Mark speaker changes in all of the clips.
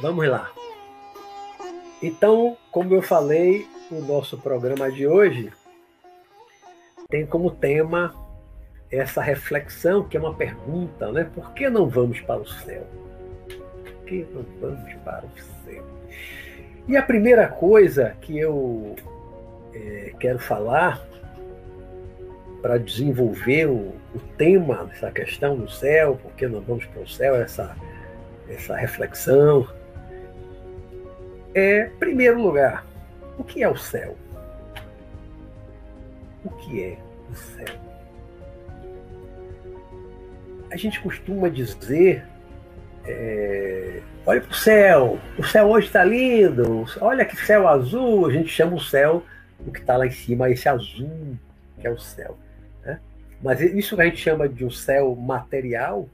Speaker 1: Vamos lá. Então, como eu falei, o nosso programa de hoje tem como tema essa reflexão, que é uma pergunta, né? Por que não vamos para o céu? Por que não vamos para o céu? E a primeira coisa que eu é, quero falar para desenvolver o, o, tema dessa questão do céu, por que não vamos para o céu, essa, essa reflexão, é, primeiro lugar, o que é o céu? O que é o céu? A gente costuma dizer: é, olha para o céu, o céu hoje está lindo, olha que céu azul. A gente chama o céu, o que está lá em cima, esse azul, que é o céu. Né? Mas isso que a gente chama de um céu material,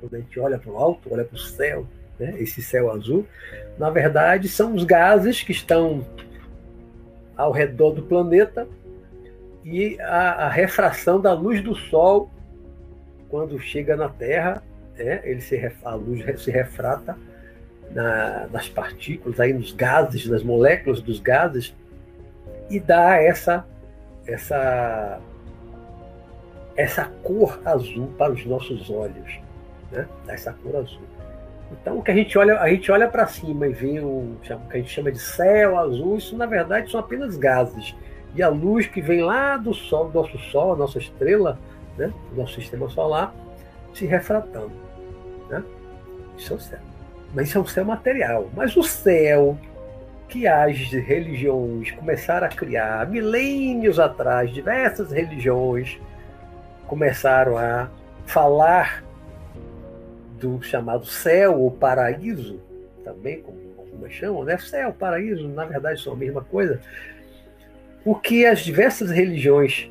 Speaker 1: quando a gente olha para o alto, olha para o céu, né, esse céu azul, na verdade são os gases que estão ao redor do planeta e a, a refração da luz do Sol, quando chega na Terra, né, ele se, a luz se refrata na, nas partículas, aí nos gases, nas moléculas dos gases, e dá essa, essa, essa cor azul para os nossos olhos. Né? Dá essa cor azul. Então, o que a gente olha, a gente olha para cima e vê o, que a gente chama de céu azul, isso na verdade são apenas gases. E a luz que vem lá do Sol, do nosso Sol, a nossa estrela, né, do nosso sistema solar, se refratando. Né? Isso é o céu. Mas isso é um céu material. Mas o céu que as religiões começaram a criar milênios atrás, diversas religiões começaram a falar do chamado céu ou paraíso, também como algumas chamam, né? Céu, paraíso, na verdade são a mesma coisa. O que as diversas religiões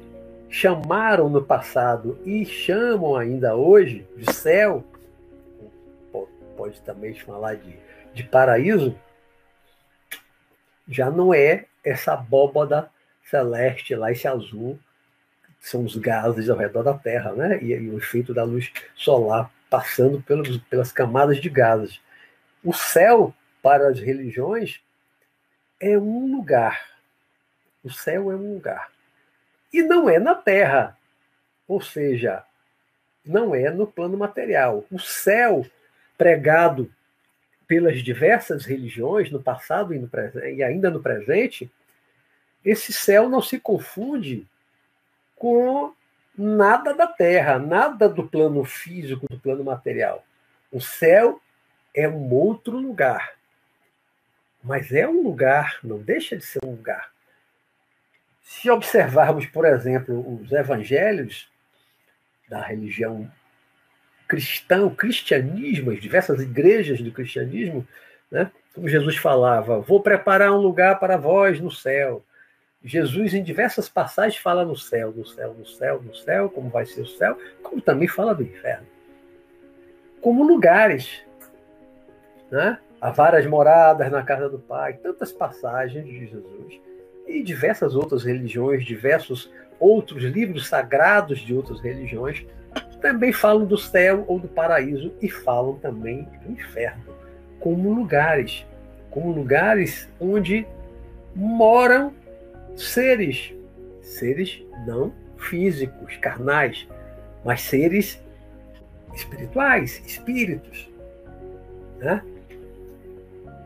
Speaker 1: chamaram no passado e chamam ainda hoje de céu, pode também falar de, de paraíso, já não é essa abóbada celeste lá, esse azul, são os gases ao redor da Terra, né? E, e o efeito da luz solar passando pelas camadas de gases. O céu, para as religiões, é um lugar. O céu é um lugar. E não é na terra. Ou seja, não é no plano material. O céu pregado pelas diversas religiões, no passado e, no e ainda no presente, esse céu não se confunde com nada da terra, nada do plano físico, do plano material. O céu é um outro lugar. Mas é um lugar, não deixa de ser um lugar. Se observarmos, por exemplo, os evangelhos da religião cristã, o cristianismo, as diversas igrejas do cristianismo, né? como Jesus falava, vou preparar um lugar para vós no céu. Jesus, em diversas passagens, fala no céu, no céu, no céu, no céu, como vai ser o céu, como também fala do inferno. Como lugares. Né? Há várias moradas na casa do Pai, tantas passagens de Jesus. E diversas outras religiões, diversos outros livros sagrados de outras religiões também falam do céu ou do paraíso e falam também do inferno, como lugares, como lugares onde moram seres, seres não físicos, carnais, mas seres espirituais, espíritos. Né?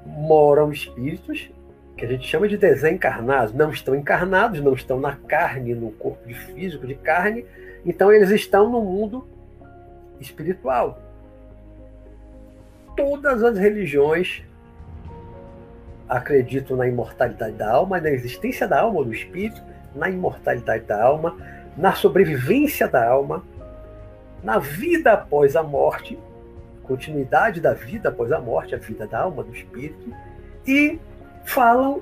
Speaker 1: Moram espíritos que a gente chama de desencarnados, não estão encarnados, não estão na carne, no corpo de físico de carne, então eles estão no mundo espiritual. Todas as religiões acredito na imortalidade da alma, na existência da alma do espírito, na imortalidade da alma, na sobrevivência da alma, na vida após a morte, continuidade da vida após a morte, a vida da alma, do espírito, e falam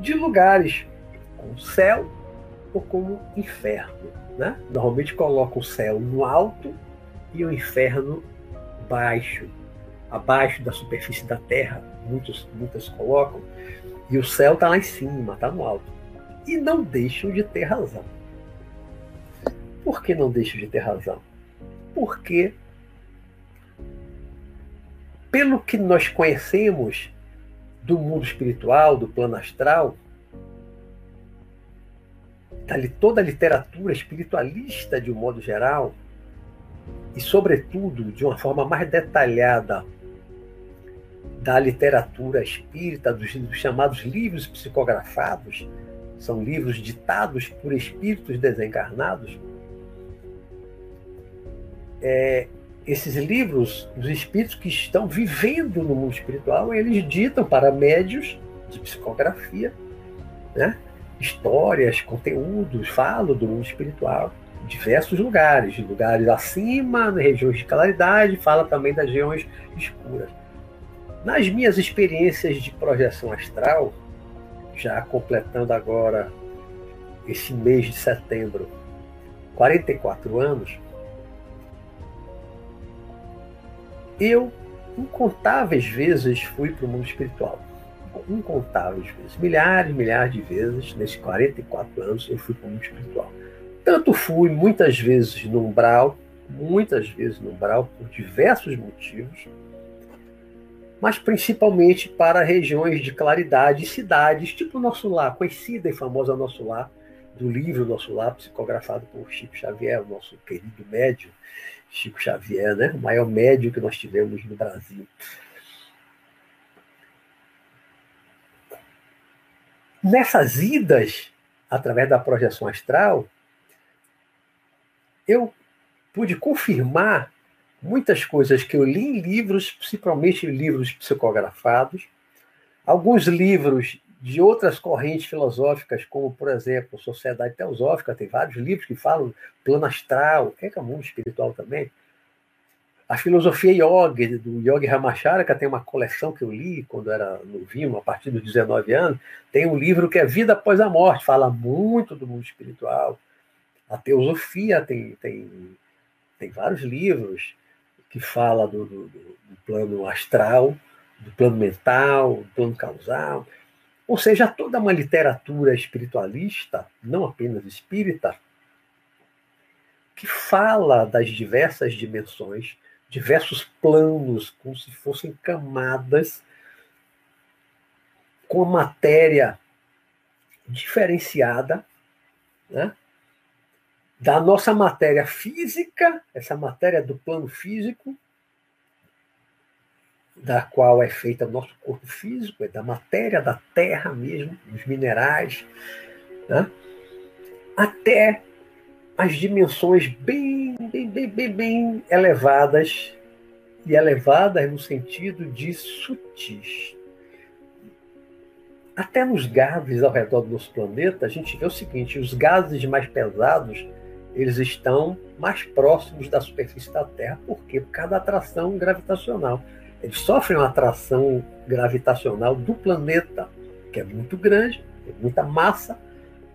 Speaker 1: de lugares como céu ou como inferno. Né? Normalmente colocam o céu no alto e o inferno baixo, abaixo da superfície da terra, muitos, muitas colocam, e o céu está lá em cima, está no alto. E não deixam de ter razão. Por que não deixam de ter razão? Porque pelo que nós conhecemos do mundo espiritual, do plano astral, toda a literatura espiritualista de um modo geral, e sobretudo de uma forma mais detalhada da literatura espírita, dos, dos chamados livros psicografados, são livros ditados por espíritos desencarnados. É, esses livros, os espíritos que estão vivendo no mundo espiritual, eles ditam para médios de psicografia, né? histórias, conteúdos, falam do mundo espiritual, diversos lugares, lugares acima, regiões de claridade, fala também das regiões escuras. Nas minhas experiências de projeção astral, já completando agora esse mês de setembro, 44 anos, eu incontáveis vezes fui para o mundo espiritual. Incontáveis vezes. Milhares, milhares de vezes, nesses 44 anos, eu fui para o mundo espiritual. Tanto fui, muitas vezes, no umbral, muitas vezes no umbral, por diversos motivos, mas principalmente para regiões de claridade cidades, tipo Nosso Lar, conhecida e famosa Nosso Lar, do livro Nosso Lar, psicografado por Chico Xavier, o nosso querido médium Chico Xavier, né? o maior médium que nós tivemos no Brasil. Nessas idas, através da projeção astral, eu pude confirmar muitas coisas que eu li em livros, principalmente livros psicografados, alguns livros de outras correntes filosóficas, como, por exemplo, Sociedade Teosófica, tem vários livros que falam plano astral, é, que é o mundo espiritual também. A filosofia yoga, do Yogi Ramacharaka, tem uma coleção que eu li quando era novinho, a partir dos 19 anos. Tem um livro que é Vida Após a Morte, fala muito do mundo espiritual. A teosofia tem, tem, tem vários livros que fala do, do, do plano astral, do plano mental, do plano causal. Ou seja, toda uma literatura espiritualista, não apenas espírita, que fala das diversas dimensões, diversos planos, como se fossem camadas com matéria diferenciada, né? Da nossa matéria física, essa matéria do plano físico, da qual é feita o nosso corpo físico, é da matéria da terra mesmo, dos minerais, né? até as dimensões bem, bem, bem, bem, bem elevadas, e elevadas no sentido de sutis. Até nos gases ao redor do nosso planeta, a gente vê o seguinte: os gases mais pesados eles estão mais próximos da superfície da Terra. Por quê? Por causa da atração gravitacional. Eles sofrem uma atração gravitacional do planeta, que é muito grande, tem muita massa.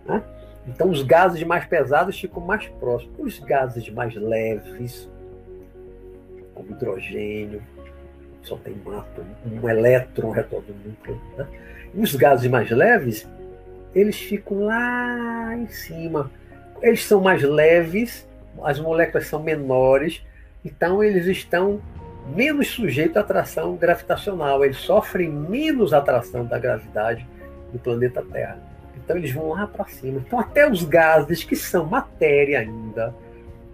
Speaker 1: Né? Então, os gases mais pesados ficam mais próximos. Os gases mais leves, como hidrogênio, só tem átomo, um elétron do núcleo. Né? E os gases mais leves, eles ficam lá em cima, eles são mais leves, as moléculas são menores, então eles estão menos sujeitos à atração gravitacional, eles sofrem menos atração da gravidade do planeta Terra. Então eles vão lá para cima. Então até os gases que são matéria ainda,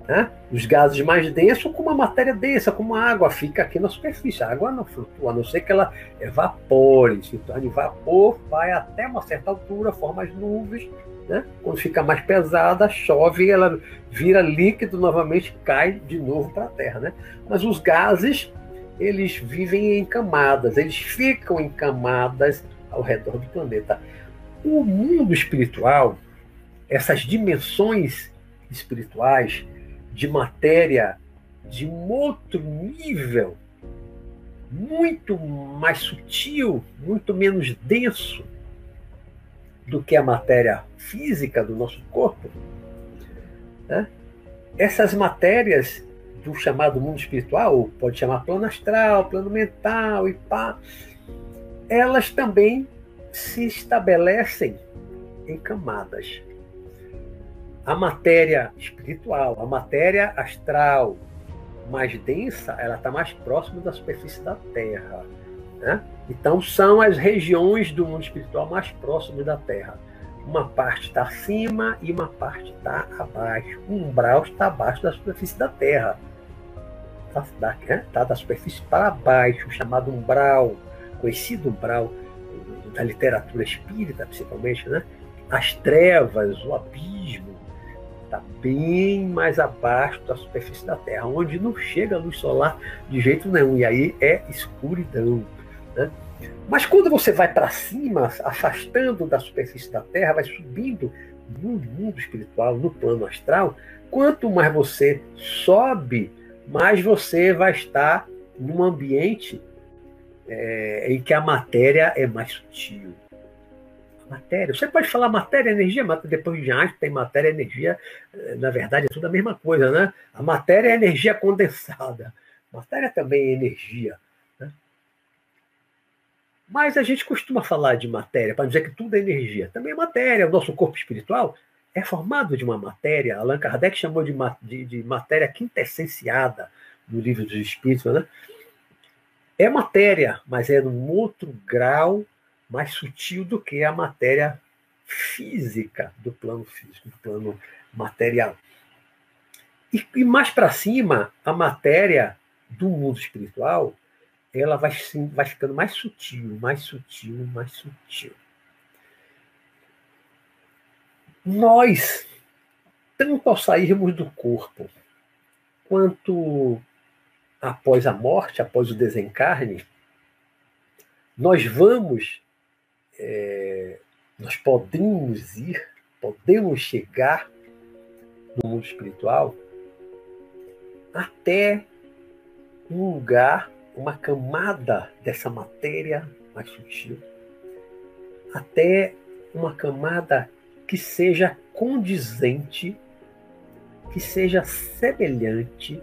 Speaker 1: né? Os gases mais densos, como a matéria densa, como a água, fica aqui na superfície. A água não flutua, a não ser que ela evapore, se torne vapor, vai até uma certa altura, forma as nuvens. Né? Quando fica mais pesada, chove, ela vira líquido novamente, cai de novo para a Terra. Né? Mas os gases, eles vivem em camadas, eles ficam em camadas ao redor do planeta. O mundo espiritual, essas dimensões espirituais, de matéria de um outro nível, muito mais sutil, muito menos denso do que a matéria física do nosso corpo. Né? Essas matérias do chamado mundo espiritual, pode chamar plano astral, plano mental e pá, elas também se estabelecem em camadas a matéria espiritual, a matéria astral, mais densa, ela está mais próxima da superfície da Terra. Né? Então, são as regiões do mundo espiritual mais próximas da Terra. Uma parte está acima e uma parte está abaixo. O umbral está abaixo da superfície da Terra. Está da, né? tá da superfície para baixo, chamado umbral, conhecido umbral da literatura espírita, principalmente, né? As trevas, o abismo, está bem mais abaixo da superfície da Terra, onde não chega a luz solar de jeito nenhum, e aí é escuridão. Né? Mas quando você vai para cima, afastando da superfície da Terra, vai subindo no mundo espiritual, no plano astral, quanto mais você sobe, mais você vai estar num ambiente é, em que a matéria é mais sutil. Matéria, você pode falar matéria, energia, mas depois de Einstein tem matéria, energia, eh, na verdade é tudo a mesma coisa, né? A matéria é energia condensada, matéria também é energia. Mas a gente costuma falar de matéria para dizer que tudo é energia. Também é matéria. O nosso corpo espiritual é formado de uma matéria. Allan Kardec chamou de, de, de matéria quintessenciada no livro dos Espíritos. Né? É matéria, mas é num outro grau mais sutil do que a matéria física do plano físico, do plano material. E, e mais para cima, a matéria do mundo espiritual ela vai, vai ficando mais sutil, mais sutil, mais sutil. Nós, tanto ao sairmos do corpo, quanto após a morte, após o desencarne, nós vamos, é, nós podemos ir, podemos chegar no mundo espiritual até um lugar uma camada dessa matéria mais sutil, até uma camada que seja condizente, que seja semelhante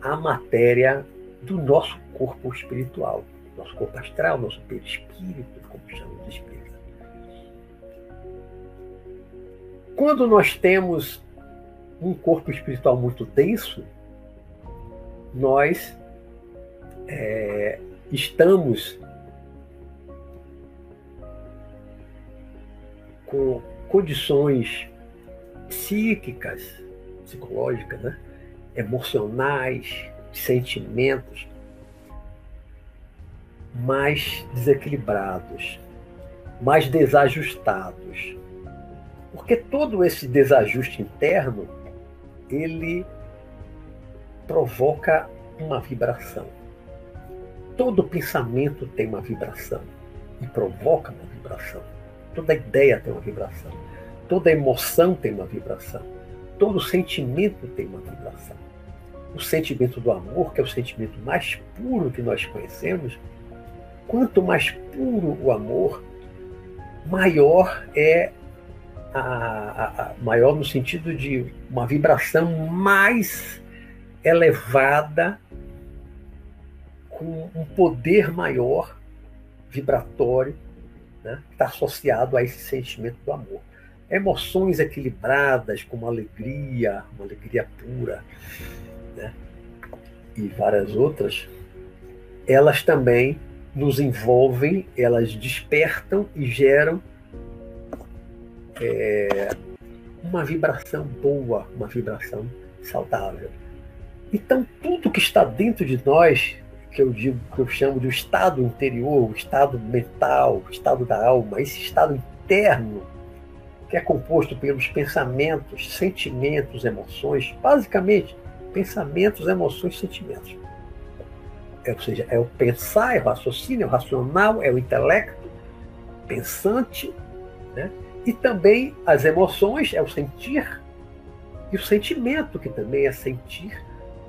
Speaker 1: à matéria do nosso corpo espiritual, nosso corpo astral, nosso perispírito, como chamamos de espírito. Quando nós temos um corpo espiritual muito denso, nós é, estamos com condições psíquicas, psicológicas, né? emocionais, sentimentos mais desequilibrados, mais desajustados. Porque todo esse desajuste interno, ele provoca uma vibração todo pensamento tem uma vibração e provoca uma vibração. Toda ideia tem uma vibração. Toda emoção tem uma vibração. Todo sentimento tem uma vibração. O sentimento do amor, que é o sentimento mais puro que nós conhecemos, quanto mais puro o amor, maior é a, a, a, maior no sentido de uma vibração mais elevada com um poder maior vibratório né, que está associado a esse sentimento do amor. Emoções equilibradas, como alegria, uma alegria pura, né, e várias outras, elas também nos envolvem, elas despertam e geram é, uma vibração boa, uma vibração saudável. Então, tudo que está dentro de nós que eu digo, que eu chamo de estado interior, o estado mental, o estado da alma, esse estado interno que é composto pelos pensamentos, sentimentos, emoções, basicamente pensamentos, emoções, sentimentos. É, ou seja, é o pensar, é o raciocínio, é o racional, é o intelecto pensante, né? e também as emoções, é o sentir, e o sentimento, que também é sentir,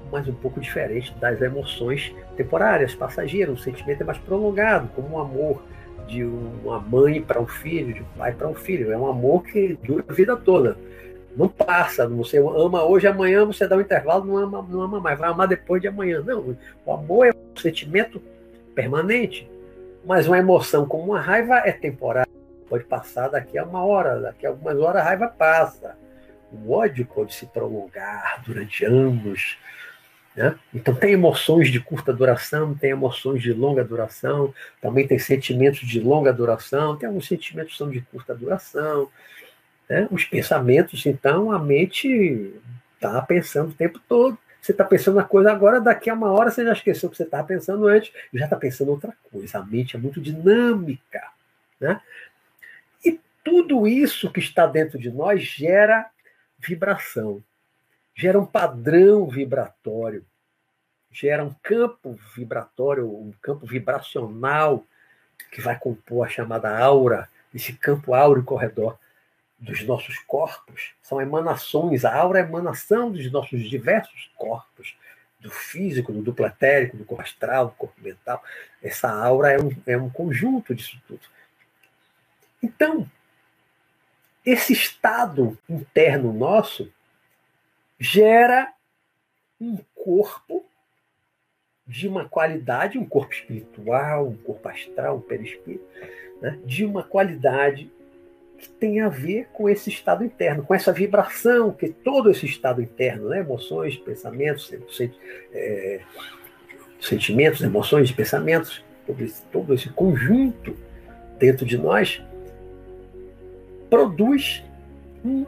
Speaker 1: mas um pouco diferente das emoções temporárias, passageiras. O sentimento é mais prolongado, como um amor de uma mãe para um filho, de um pai para um filho. É um amor que dura a vida toda. Não passa, você ama hoje, amanhã você dá um intervalo, não ama, não ama mais, vai amar depois de amanhã. Não, o amor é sentimento permanente, mas uma emoção como uma raiva é temporária. Pode passar daqui a uma hora, daqui a algumas horas a raiva passa. O ódio pode se prolongar durante anos, Né? Então, tem emoções de curta duração, tem emoções de longa duração, também tem sentimentos de longa duração, tem alguns sentimentos que são de curta duração. Né? Os pensamentos, então, a mente está pensando o tempo todo. Você está pensando na coisa agora, daqui a uma hora você já esqueceu o que você estava pensando antes, já está pensando outra coisa. A mente é muito dinâmica. Né? E tudo isso que está dentro de nós gera vibração, gera um padrão vibratório, gera um campo vibratório, um campo vibracional que vai compor a chamada aura, esse campo áureo ao redor dos nossos corpos. São emanações, a aura é emanação dos nossos diversos corpos, do físico, do duplo etérico, do corpo astral, do corpo mental. Essa aura é um, é um conjunto disso tudo. Então, esse estado interno nosso gera um corpo de uma qualidade, um corpo espiritual, um corpo astral, um perispírito, né? de uma qualidade que tem a ver com esse estado interno, com essa vibração que todo esse estado interno, né? emoções, pensamentos, é, sentimentos, emoções, pensamentos, todo esse, todo esse conjunto dentro de nós produz um,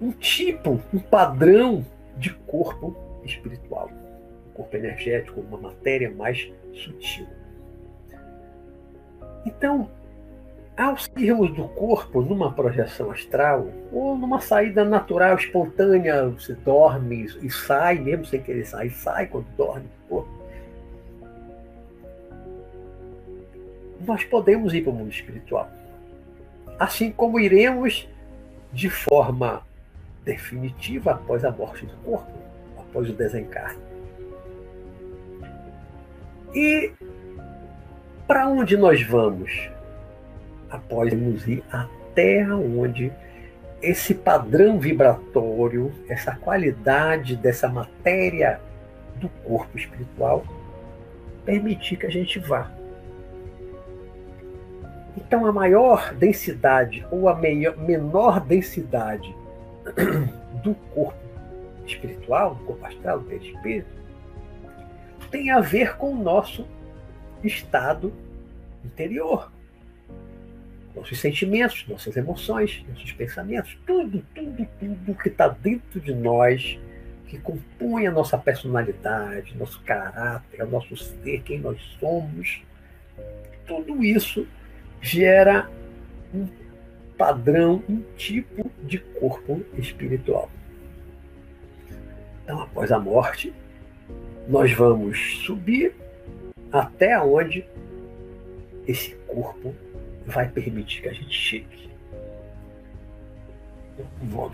Speaker 1: um tipo, um padrão de corpo espiritual, um corpo energético, uma matéria mais sutil. Então, ao sairmos do corpo numa projeção astral ou numa saída natural, espontânea, você dorme e sai, mesmo sem querer sair, sai quando dorme do corpo. Nós podemos ir para o mundo espiritual. Assim como iremos de forma definitiva após a morte do corpo, após o desencarne. E para onde nós vamos? Após nos ir até onde esse padrão vibratório, essa qualidade dessa matéria do corpo espiritual permitir que a gente vá. Então, a maior densidade ou a menor densidade do corpo espiritual, do corpo astral, do perispírito, tem a ver com o nosso estado interior nossos sentimentos, nossas emoções, nossos pensamentos, tudo, tudo, tudo que está dentro de nós, que compõe a nossa personalidade, nosso caráter, o nosso ser, quem nós somos, tudo isso gera um padrão, um tipo de corpo espiritual. Então, após a morte, nós vamos subir até onde esse corpo vai permitir que a gente chegue.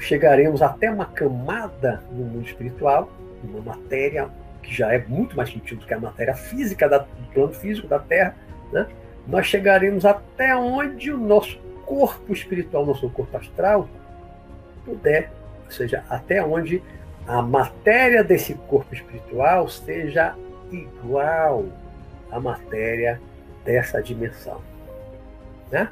Speaker 1: Chegaremos até uma camada no mundo espiritual, uma matéria que já é muito mais sutil do que a matéria física do plano físico da Terra. Né? Nós chegaremos até onde o nosso corpo espiritual, nosso corpo astral, puder, ou seja, até onde a matéria desse corpo espiritual seja igual à matéria dessa dimensão. Né?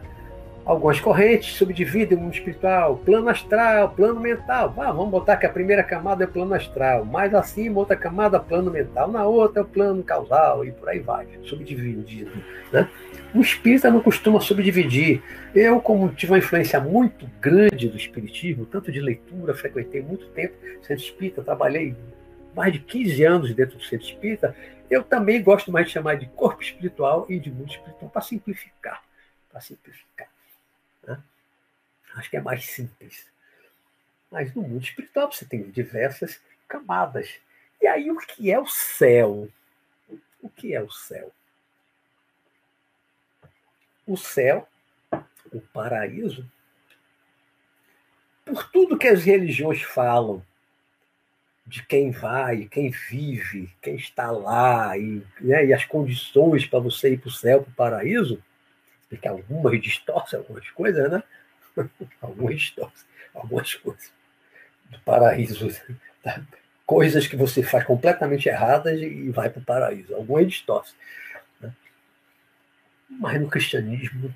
Speaker 1: Algumas correntes subdividem o mundo espiritual, plano astral, plano mental. Ah, vamos botar que a primeira camada é o plano astral, mais acima, outra camada, plano mental, na outra é o plano causal, e por aí vai, subdividido. Né? O espírita não costuma subdividir. Eu, como tive uma influência muito grande do espiritismo, tanto de leitura, frequentei muito tempo centro espírita, trabalhei mais de 15 anos dentro do centro espírita, eu também gosto mais de chamar de corpo espiritual e de mundo espiritual para simplificar para simplificar. Né? Acho que é mais simples. Mas no mundo espiritual você tem diversas camadas. E aí, o que é o céu? O que é o céu? O céu, o paraíso, por tudo que as religiões falam, de quem vai, quem vive, quem está lá, e, né, e as condições para você ir para o céu, para o paraíso, porque algumas distorcem algumas coisas, né? algumas distorcem algumas coisas do paraíso. Tá? Coisas que você faz completamente erradas e vai para o paraíso. Algumas distorcem. Né? Mas no cristianismo,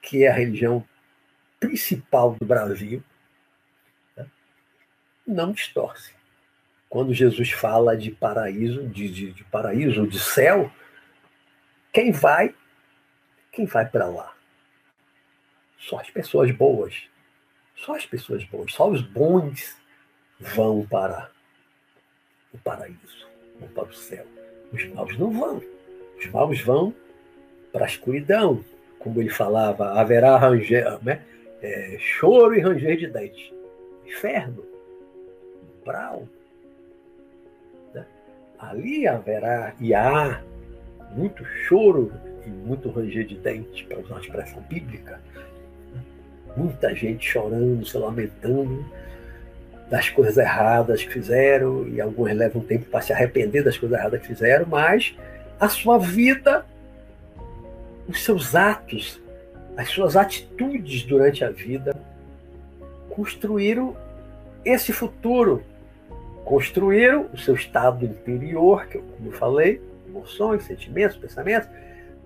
Speaker 1: que é a religião principal do Brasil, né? não distorce. quando Jesus fala de paraíso, de, de, de paraíso, de céu, quem vai, quem vai para lá? Só as pessoas boas. Só as pessoas boas, só os bons vão para o paraíso, vão para o céu. Os maus não vão. Os maus vão para a escuridão. Como ele falava, haverá ranger, né? É, choro e ranger de dentes. Inferno. Brau. Né? Ali haverá e há muito choro e muito ranger de dentes, para usar uma expressão bíblica. Muita gente chorando, se lamentando das coisas erradas que fizeram, e alguns levam tempo para se arrepender das coisas erradas que fizeram, mas a sua vida, os seus atos, as suas atitudes durante a vida construíram esse futuro, construíram o seu estado interior, que como eu falei, emoções, sentimentos, pensamentos,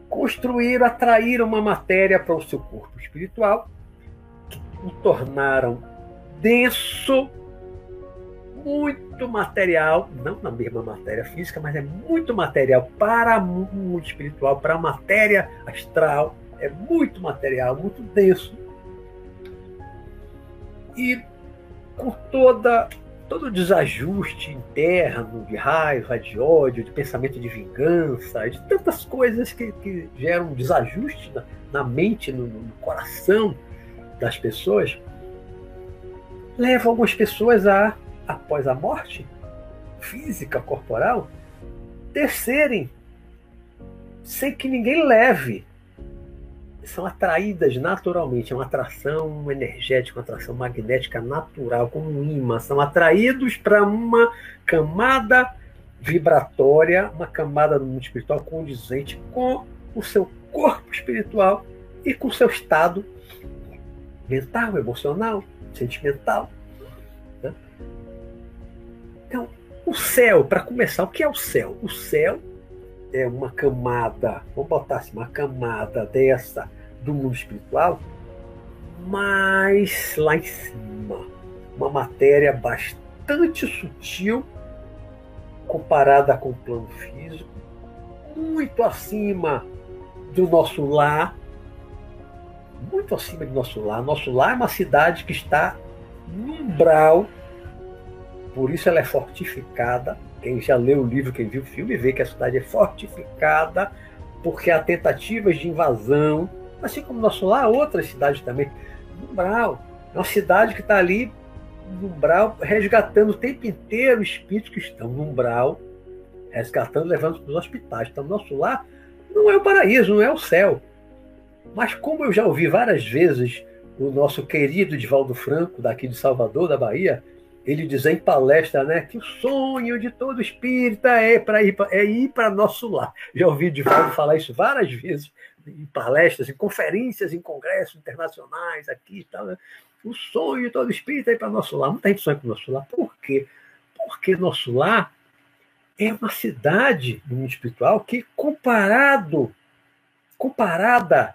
Speaker 1: construíram, atraíram uma matéria para o seu corpo espiritual, que o tornaram denso, muito material, não na mesma matéria física, mas é muito material para o mundo espiritual, para a matéria astral, é muito material, muito denso. E com toda todo desajuste interno, de raiva, de ódio, de pensamento de vingança, de tantas coisas que, que geram desajuste na, na mente, no, no, coração das pessoas, leva algumas pessoas a, após a morte física, corporal, descerem sem que ninguém leve são atraídas naturalmente, é uma atração energética, uma atração magnética natural, como um imã, são atraídos para uma camada vibratória, uma camada do mundo espiritual condizente com o seu corpo espiritual e com o seu estado mental, emocional, sentimental. Né? Então, o céu, para começar, o que é o céu? O céu é uma camada, vamos botar assim, uma camada dessa do mundo espiritual, mas lá em cima, uma matéria bastante sutil comparada com o plano físico, muito acima do nosso lar, muito acima do nosso lar. Nosso lar é uma cidade que está no umbral, por isso ela é fortificada. Quem já leu o livro, quem viu o filme, vê que a cidade é fortificada, porque há tentativas de invasão Assim como nosso lar, outras cidades também. Umbral. É uma cidade que está ali no umbral, resgatando o tempo inteiro espíritos que estão no umbral, resgatando, levando para os hospitais. Então, nosso lar não é o paraíso, não é o céu. Mas como eu já ouvi várias vezes o nosso querido Divaldo Franco, daqui de Salvador, da Bahia, ele diz em palestra né, que o sonho de todo espírita é para ir, é ir para nosso lar. Já ouvi Divaldo falar isso várias vezes em palestras, em conferências, em congressos internacionais aqui e tal. Né? O sonho de todo espírito é ir para nosso lar. Muita gente sonha com o nosso lar. Por quê? Porque nosso lar é uma cidade do mundo espiritual que, comparado, comparada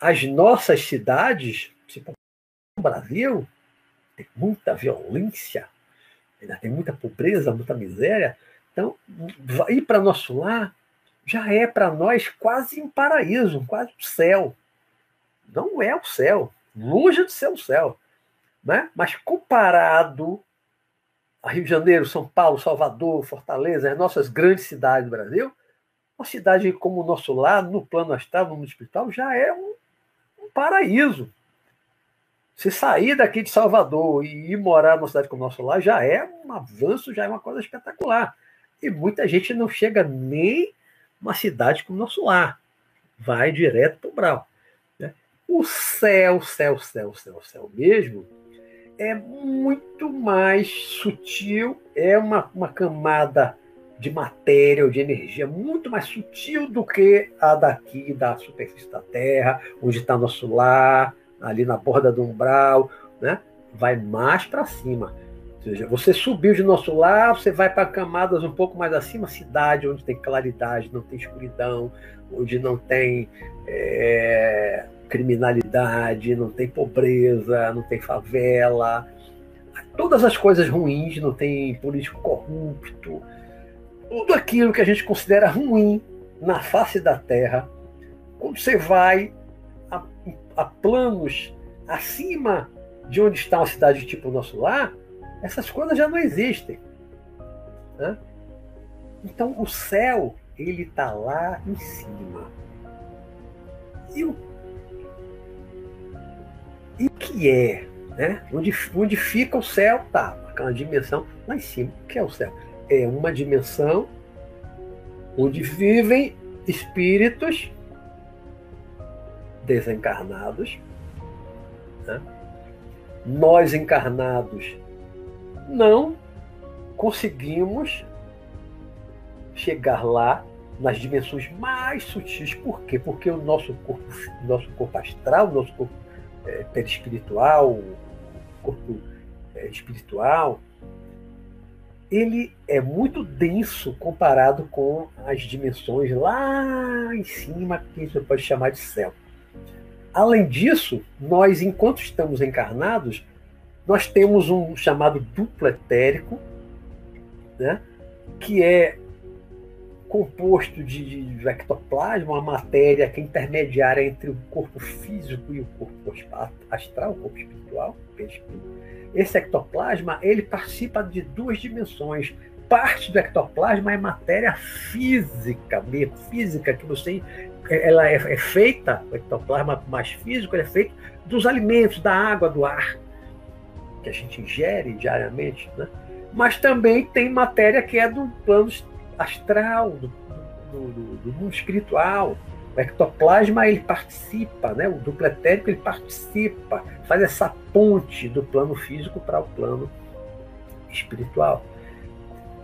Speaker 1: às nossas cidades, no Brasil, tem muita violência, ainda tem muita pobreza, muita miséria. Então, ir para nosso lar já é para nós quase um paraíso, quase um céu. Não é o céu, longe de ser o céu. Né? Mas comparado a Rio de Janeiro, São Paulo, Salvador, Fortaleza, as nossas grandes cidades do Brasil, uma cidade como o nosso lar, no plano astral, no mundo espiritual, já é um, um paraíso. Se sair daqui de Salvador e ir morar numa cidade como o nosso lar, já é um avanço, já é uma coisa espetacular. E muita gente não chega nem uma cidade como nosso lar. Vai direto para o Brau. Né? O céu, céu, céu, céu, céu mesmo, é muito mais sutil, é uma, uma camada de matéria ou de energia muito mais sutil do que a daqui da superfície da Terra, onde está nosso lar, ali na borda do umbral, né? vai mais para cima. Ou seja, você subiu de nosso lar, você vai para camadas um pouco mais acima, cidade onde tem claridade, não tem escuridão, onde não tem é, criminalidade, não tem pobreza, não tem favela. todas as coisas ruins, não tem político corrupto, tudo aquilo que a gente considera ruim na face da Terra, quando você vai a, a planos acima de onde está uma cidade tipo nosso lar, essas coisas já não existem. Né? Então o céu ele está lá em cima. E o, e o que é? Né? Onde, onde fica o céu? Tá, aquela dimensão lá em cima. O que é o céu? É uma dimensão onde vivem espíritos desencarnados. Né? Nós encarnados não conseguimos chegar lá nas dimensões mais sutis. Por quê? Porque o nosso corpo, nosso corpo astral, o nosso corpo é, perispiritual, corpo é, espiritual, ele é muito denso comparado com as dimensões lá em cima, que você pode chamar de céu. Além disso, nós, enquanto estamos encarnados, nós temos um chamado duplo etérico, né, que é composto de, de ectoplasma, uma matéria que é intermediária entre o corpo físico e o corpo astral, o corpo espiritual. Esse ectoplasma ele participa de duas dimensões. Parte do ectoplasma é matéria física, mesmo física, que você ela é, é feita, o ectoplasma mais físico, é feito dos alimentos, da água, do ar, que a gente ingere diariamente, né? mas também tem matéria que é do plano astral, do, do, do mundo espiritual. O ectoplasma ele participa, né? o duplo etérico ele participa, faz essa ponte do plano físico para o plano espiritual.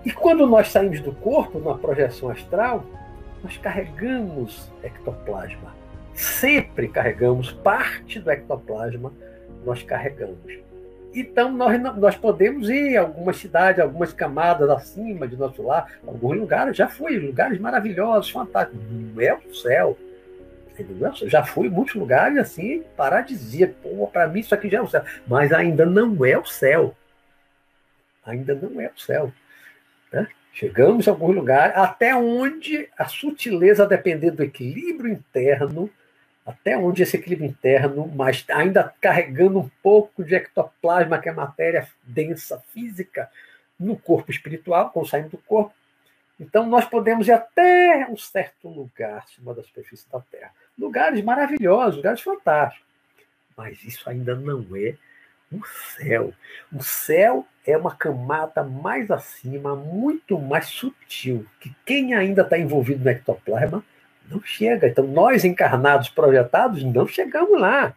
Speaker 1: E quando nós saímos do corpo, na projeção astral, nós carregamos ectoplasma. Sempre carregamos parte do ectoplasma, nós carregamos. Então, nós, nós podemos ir a algumas cidades, algumas camadas acima de nosso lar, alguns lugares, já fui, lugares maravilhosos, fantásticos. É o céu. Já fui em muitos lugares assim, paradisíaco. Para mim isso aqui já é o céu. Mas ainda não é o céu. Ainda não é o céu. Né? Chegamos a algum lugar até onde a sutileza, dependendo do equilíbrio interno, até onde esse equilíbrio interno, mas ainda carregando um pouco de ectoplasma, que é matéria densa física, no corpo espiritual, quando saímos do corpo. Então, nós podemos ir até um certo lugar acima da superfície da Terra. Lugares maravilhosos, lugares fantásticos. Mas isso ainda não é o céu. O céu é uma camada mais acima, muito mais sutil, que quem ainda está envolvido no ectoplasma não chega. Então, nós encarnados, projetados, não chegamos lá.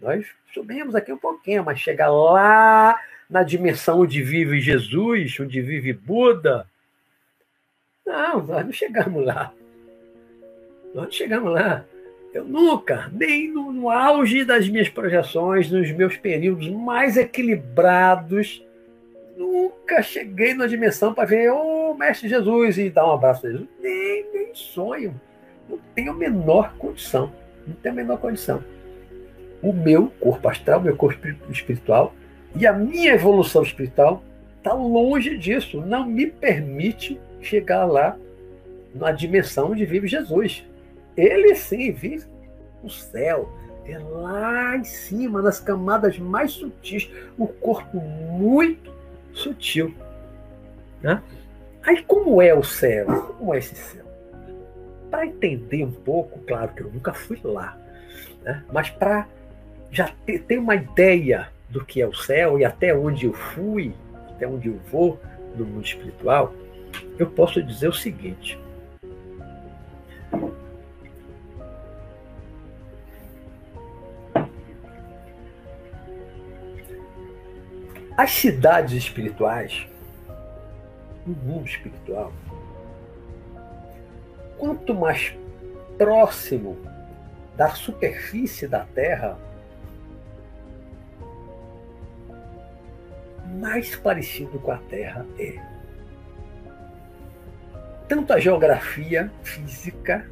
Speaker 1: Nós subimos aqui um pouquinho, mas chegar lá na dimensão onde vive Jesus, onde vive Buda, não, nós não chegamos lá. Nós não chegamos lá. Eu nunca, nem no, no auge das minhas projeções, nos meus períodos mais equilibrados, nunca cheguei na dimensão para ver o oh, Mestre Jesus e dar um abraço a Jesus. Nem, nem sonho. Não tenho a menor condição. Não tenho a menor condição. O meu corpo astral, meu corpo espiritual e a minha evolução espiritual está longe disso. Não me permite chegar lá na dimensão onde vive Jesus. Ele sim vive no céu. É lá em cima, nas camadas mais sutis, o corpo muito sutil. Né? Aí como é o céu? Como é esse céu? Para entender um pouco, claro que eu nunca fui lá, né? mas para já ter, ter uma ideia do que é o céu e até onde eu fui, até onde eu vou no mundo espiritual, eu posso dizer o seguinte. As cidades espirituais, o mundo espiritual, quanto mais próximo da superfície da Terra, mais parecido com a Terra é. Tanto a geografia física,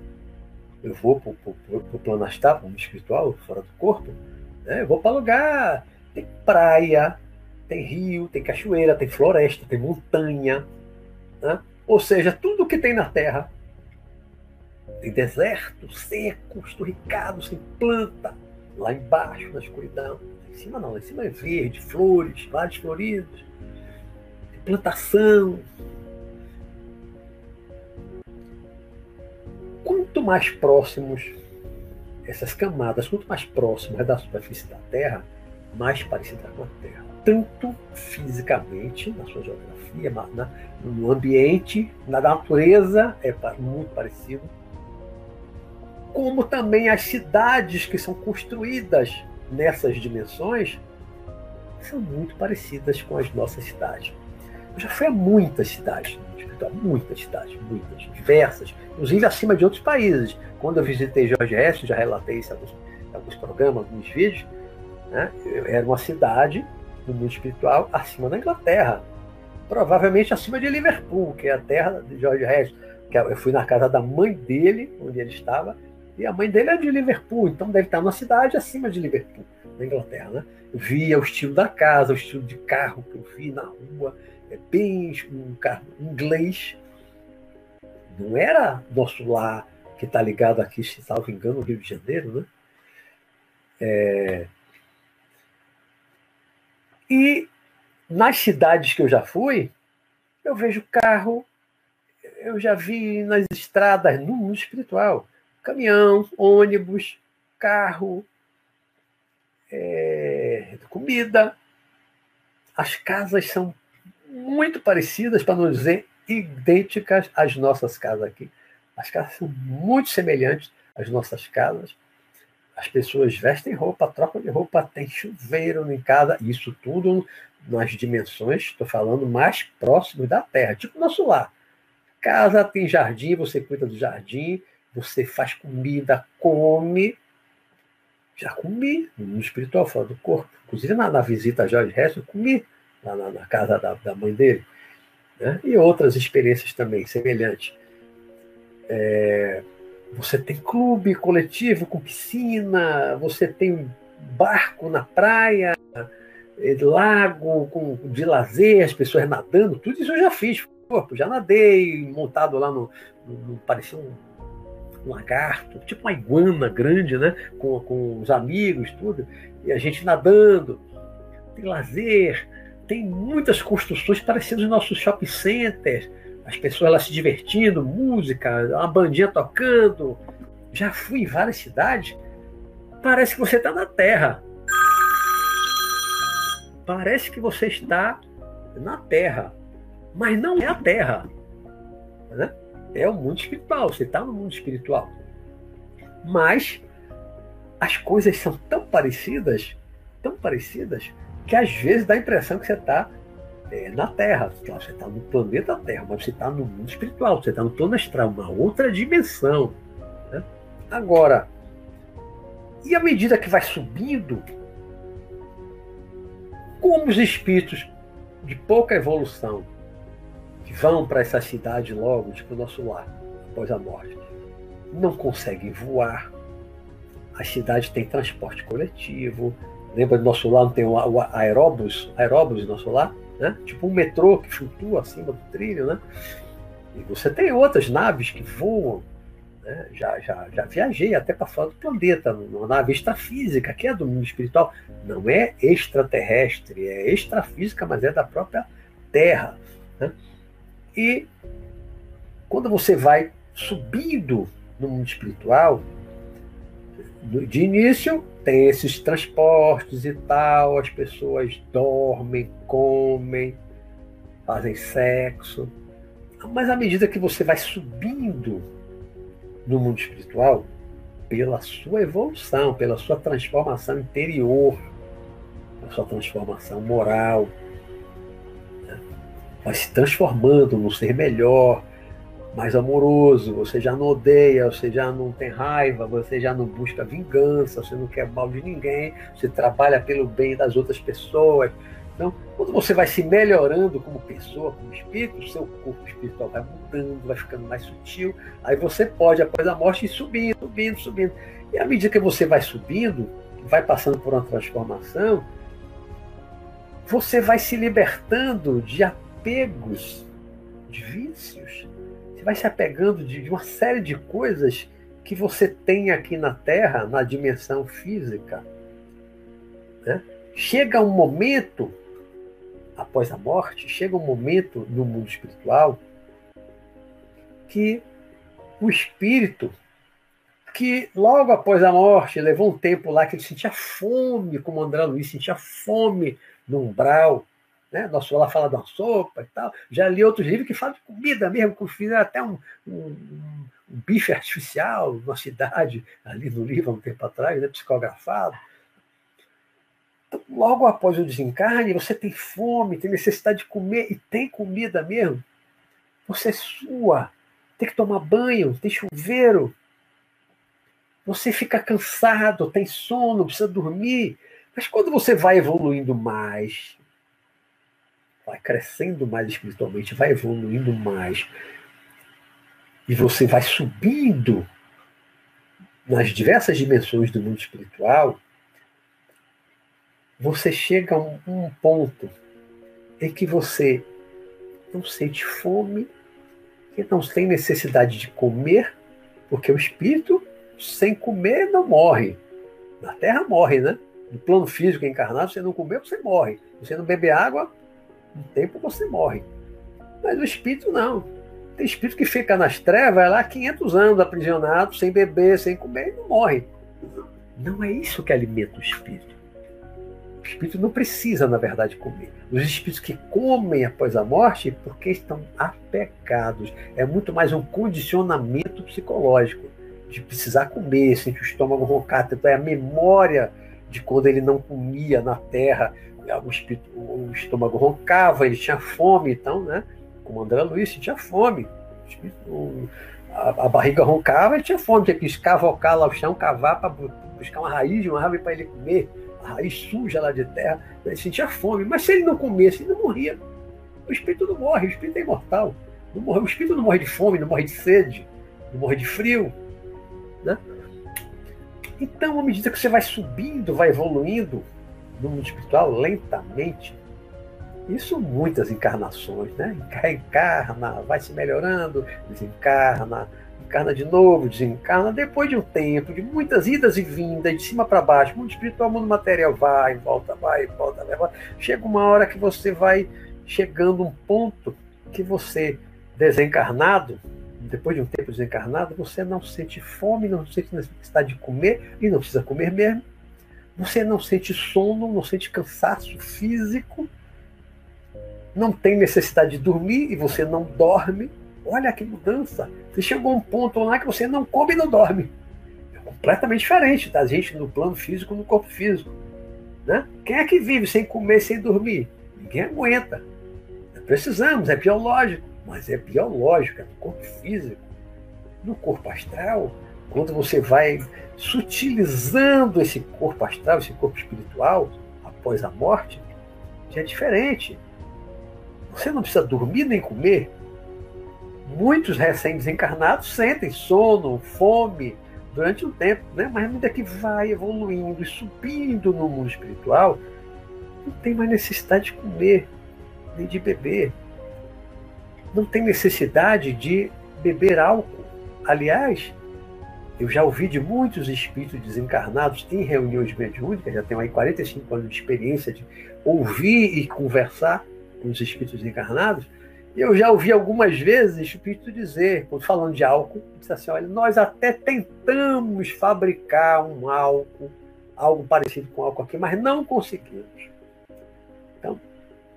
Speaker 1: eu vou para o plano astral, para o espiritual, fora do corpo, né? eu vou para lugar, tem praia, tem rio, tem cachoeira, tem floresta, tem montanha. Né? Ou seja, tudo que tem na Terra. Tem deserto, seco, esturricado, sem planta. Lá embaixo, na escuridão. Em cima não, lá em cima é verde, flores, vários floridos. Plantação. Quanto mais próximos essas camadas, quanto mais próximas da superfície da Terra, mais parecida com a Terra. Tanto fisicamente, na sua geografia, na, no ambiente, na natureza, é muito parecido, como também as cidades que são construídas nessas dimensões são muito parecidas com as nossas cidades. Eu já fui a muitas cidades, muitas cidades, muitas, diversas, inclusive acima de outros países. Quando eu visitei Jorge Hess, já relatei isso em alguns, alguns programas, alguns vídeos, né? Era uma cidade do mundo espiritual acima da Inglaterra, provavelmente acima de Liverpool, que é a terra de George. Que eu fui na casa da mãe dele, onde ele estava, e a mãe dele é de Liverpool, então deve estar numa cidade acima de Liverpool, na Inglaterra. Né? Eu via o estilo da casa, o estilo de carro que eu vi na rua, é bem um carro inglês. Não era nosso lar que está ligado aqui, se salvo engano, no Rio de Janeiro, né? É, e nas cidades que eu já fui, eu vejo carro, eu já vi nas estradas, no mundo espiritual, caminhão, ônibus, carro, é, comida. As casas são muito parecidas, para não dizer idênticas às nossas casas aqui. As casas são muito semelhantes às nossas casas. As pessoas vestem roupa, trocam de roupa, tem chuveiro em casa, isso tudo nas dimensões, estou falando, mais próximo da Terra, tipo nosso lar. Casa tem jardim, você cuida do jardim, você faz comida, come. Já comi no espiritual, fora do corpo. Inclusive na, na visita a Jorge Hess, eu comi lá na, na casa da, da, mãe dele. Né? E outras experiências também semelhantes. É, você tem clube coletivo com piscina, você tem barco na praia, é, lago com, de lazer, as pessoas nadando, tudo isso eu já fiz. Pô, já nadei, montado lá no. no, no parecia um, um, lagarto, tipo uma iguana grande, né? Com, com os amigos, tudo. E a gente nadando. Tem lazer, tem muitas construções parecidas nos nossos shopping centers as pessoas lá se divertindo, música, uma bandinha tocando. Já fui em várias cidades. Parece que você está na Terra. Parece que você está na Terra. Mas não é a Terra. Né? É o mundo espiritual. Você está no mundo espiritual. Mas as coisas são tão parecidas, tão parecidas, que às vezes dá a impressão que você está é, na Terra. Você está no planeta Terra, mas você está no mundo espiritual, você está no plano astral, uma outra dimensão. Né? Agora, e à medida que vai subindo, como os espíritos de pouca evolução que vão para essa cidade logo, tipo o nosso lar, após a morte, não conseguem voar, a cidade tem transporte coletivo. Lembra do nosso lar, não tem o aeróbus, aeróbus do nosso lar? né? tipo um metrô que flutua acima do trilho, né? E você tem outras naves que voam, né? já, já, já viajei até para fora do planeta, numa nave extrafísica, que é do mundo espiritual, não é extraterrestre, é extrafísica, mas é da própria Terra. Né? E quando você vai subindo no mundo espiritual, de início tem esses transportes e tal, as pessoas dormem, comem, fazem sexo. Mas à medida que você vai subindo no mundo espiritual, pela sua evolução, pela sua transformação interior, pela sua transformação moral? Vai se transformando num ser melhor, mais amoroso, você já não odeia, você já não tem raiva, você já não busca vingança, você não quer mal de ninguém, você trabalha pelo bem das outras pessoas. Então, quando você vai se melhorando como pessoa, como espírito, seu corpo espiritual vai mudando, vai ficando mais sutil, aí você pode, após a morte, ir subindo, subindo, subindo. E à medida que você vai subindo, vai passando por uma transformação, você vai se libertando de apegos, de vícios. Você vai se apegando de, uma série de coisas que você tem aqui na Terra, na dimensão física. Né? Chega um momento, após a morte, chega um momento no mundo espiritual que o espírito, que logo após a morte, levou um tempo lá que ele sentia fome, como André Luiz sentia fome no umbral, né? Nosso lá fala de uma sopa e tal. Já li outros livros que falam de comida mesmo, que fizeram até um, um, um, bife artificial numa cidade, ali no livro, há um tempo atrás, né? psicografado. Então, logo após o desencarne, você tem fome, tem necessidade de comer, e tem comida mesmo. Você sua, tem que tomar banho, tem chuveiro. Você fica cansado, tem sono, precisa dormir. Mas quando você vai evoluindo mais, vai crescendo mais espiritualmente, vai evoluindo mais, e você vai subindo nas diversas dimensões do mundo espiritual, você chega a um, um ponto em que você não sente fome, que não tem necessidade de comer, porque o espírito sem comer não morre. Na Terra morre, né? no plano físico encarnado, você não comer, você morre. Você não beber água, no tempo você morre. Mas o espírito não. Tem espírito que fica nas trevas lá 500 anos aprisionado, sem beber, sem comer, e não morre. Não é isso que alimenta o espírito. O espírito não precisa, na verdade, comer. Os espíritos que comem após a morte, porque estão apegados. É muito mais um condicionamento psicológico de precisar comer, sentir o estômago roncar. Então é a memória de quando ele não comia na terra, o, estômago roncava, ele tinha fome, então, né? Como André Luiz, tinha fome. O, a, a, barriga roncava, ele tinha fome, tinha que escavocar lá o chão, cavar para buscar uma raiz de uma árvore para ele comer, a raiz suja lá de terra, ele sentia fome. Mas se ele não comesse, ele não morria. O espírito não morre, o espírito é imortal. Morre, o espírito não morre de fome, não morre de sede, não morre de frio. Né? Então, à medida que você vai subindo, vai evoluindo no mundo espiritual lentamente, isso muitas encarnações, né? Encarna, vai se melhorando, desencarna, encarna de novo, desencarna. Depois de um tempo, de muitas idas e vindas, de cima para baixo, mundo espiritual, mundo material, vai, volta, vai, volta, vai. Chega uma hora que você vai chegando um ponto que você, desencarnado, depois de um tempo desencarnado, você não sente fome, não sente necessidade de comer, e não precisa comer mesmo. Você não sente sono, não sente cansaço físico, não tem necessidade de dormir e você não dorme. Olha que mudança! Você chegou a um ponto lá que você não come e não dorme. É completamente diferente da gente no plano físico, no corpo físico. Né? Quem é que vive sem comer, sem dormir? Ninguém aguenta. Precisamos, é biológico mas é biológica, é no corpo físico. No corpo astral, quando você vai sutilizando esse corpo astral, esse corpo espiritual, após a morte, já é diferente. Você não precisa dormir nem comer. Muitos recém-desencarnados sentem sono, fome durante um tempo, né? mas à medida que vai evoluindo e subindo no mundo espiritual, não tem mais necessidade de comer, nem de beber não tem necessidade de beber álcool. Aliás, eu já ouvi de muitos espíritos desencarnados em reuniões mediúnicas, já tenho aí 45 anos de experiência de ouvir e conversar com os espíritos desencarnados, e eu já ouvi algumas vezes espírito dizer, falando de álcool, disse assim, olha, nós até tentamos fabricar um álcool, algo parecido com álcool aqui, mas não conseguimos. Então,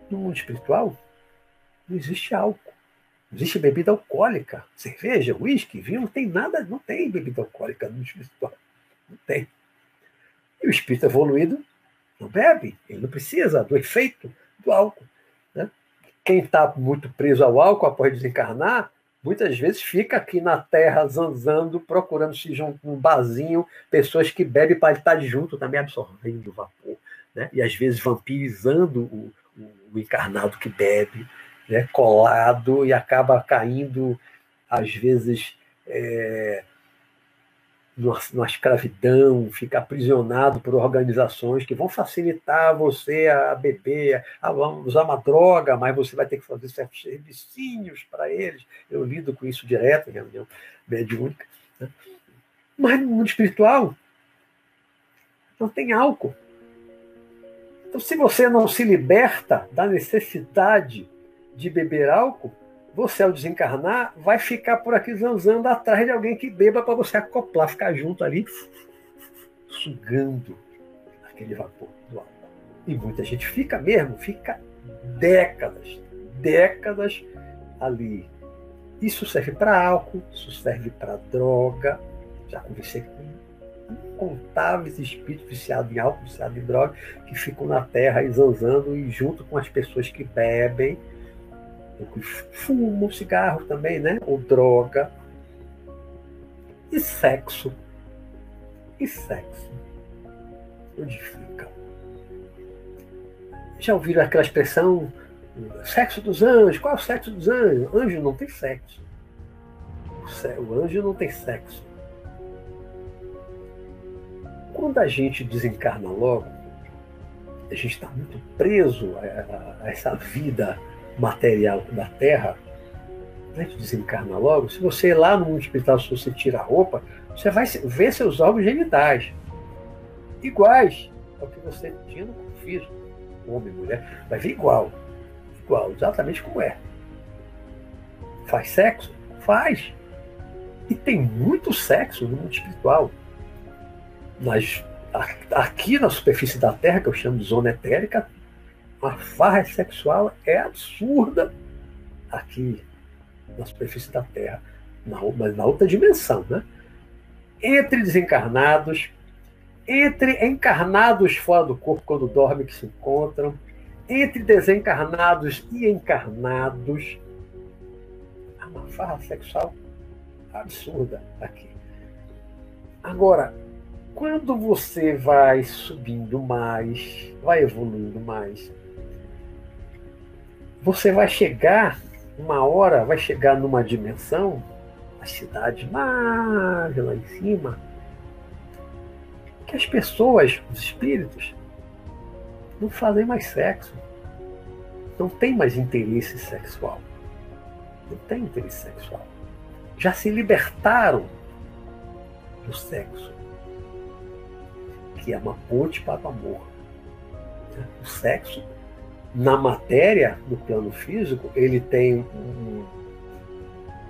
Speaker 1: no mundo espiritual, não existe álcool. Existe bebida alcoólica, cerveja, uísque, vinho, não tem nada, não tem bebida alcoólica no espiritual. Não tem. E o espírito evoluído não bebe, ele não precisa do efeito do álcool. Né? Quem está muito preso ao álcool após desencarnar, muitas vezes fica aqui na terra zanzando, procurando se junto num barzinho, pessoas que bebem para estar junto, também absorvendo o vapor. Né? E às vezes vampirizando o, o, o encarnado que bebe né, colado e acaba caindo, às vezes, é, numa, numa escravidão, fica aprisionado por organizações que vão facilitar você a beber, a usar uma droga, mas você vai ter que fazer certos servicinhos para eles. Eu lido com isso direto em reunião mediúnica. Né? Mas no mundo espiritual, não tem álcool. Então, se você não se liberta da necessidade de beber álcool, você, ao desencarnar, vai ficar por aqui zanzando atrás de alguém que beba para você acoplar, ficar junto ali, sugando aquele vapor do álcool. E muita gente fica mesmo, fica décadas, décadas ali. Isso serve para álcool, isso serve para droga. Já conversei com incontáveis espíritos viciados em álcool, viciados em droga, que ficam na terra e zanzando e junto com as pessoas que bebem fumo, cigarro também, né? Ou droga. E sexo. E sexo. Onde fica? Já ouviram aquela expressão sexo dos anjos? Qual é o sexo dos anjos? Anjo não tem sexo. O anjo não tem sexo. Quando a gente desencarna logo, a gente está muito preso a, a essa vida material da Terra, a gente desencarna logo, se você lá no mundo espiritual, se você tira a roupa, você vai ver seus órgãos genitais. Iguais ao que você tinha no físico, homem, mulher, vai ver igual. Igual, exatamente como é. Faz sexo? Faz. E tem muito sexo no mundo espiritual. Mas aqui na superfície da Terra, que eu chamo de zona etérica, a farra sexual é absurda aqui na superfície da Terra, na, mas na outra dimensão, né? Entre desencarnados, entre encarnados fora do corpo quando dormem que se encontram, entre desencarnados e encarnados, há uma farra sexual absurda aqui. Agora, quando você vai subindo mais, vai evoluindo mais, você vai chegar, uma hora, vai chegar numa dimensão, a cidade mais lá em cima, que as pessoas, os espíritos, não fazem mais sexo. Não tem mais interesse sexual. Não tem interesse sexual. Já se libertaram do sexo, que é uma ponte para o amor. O sexo na matéria, no plano físico, ele tem um,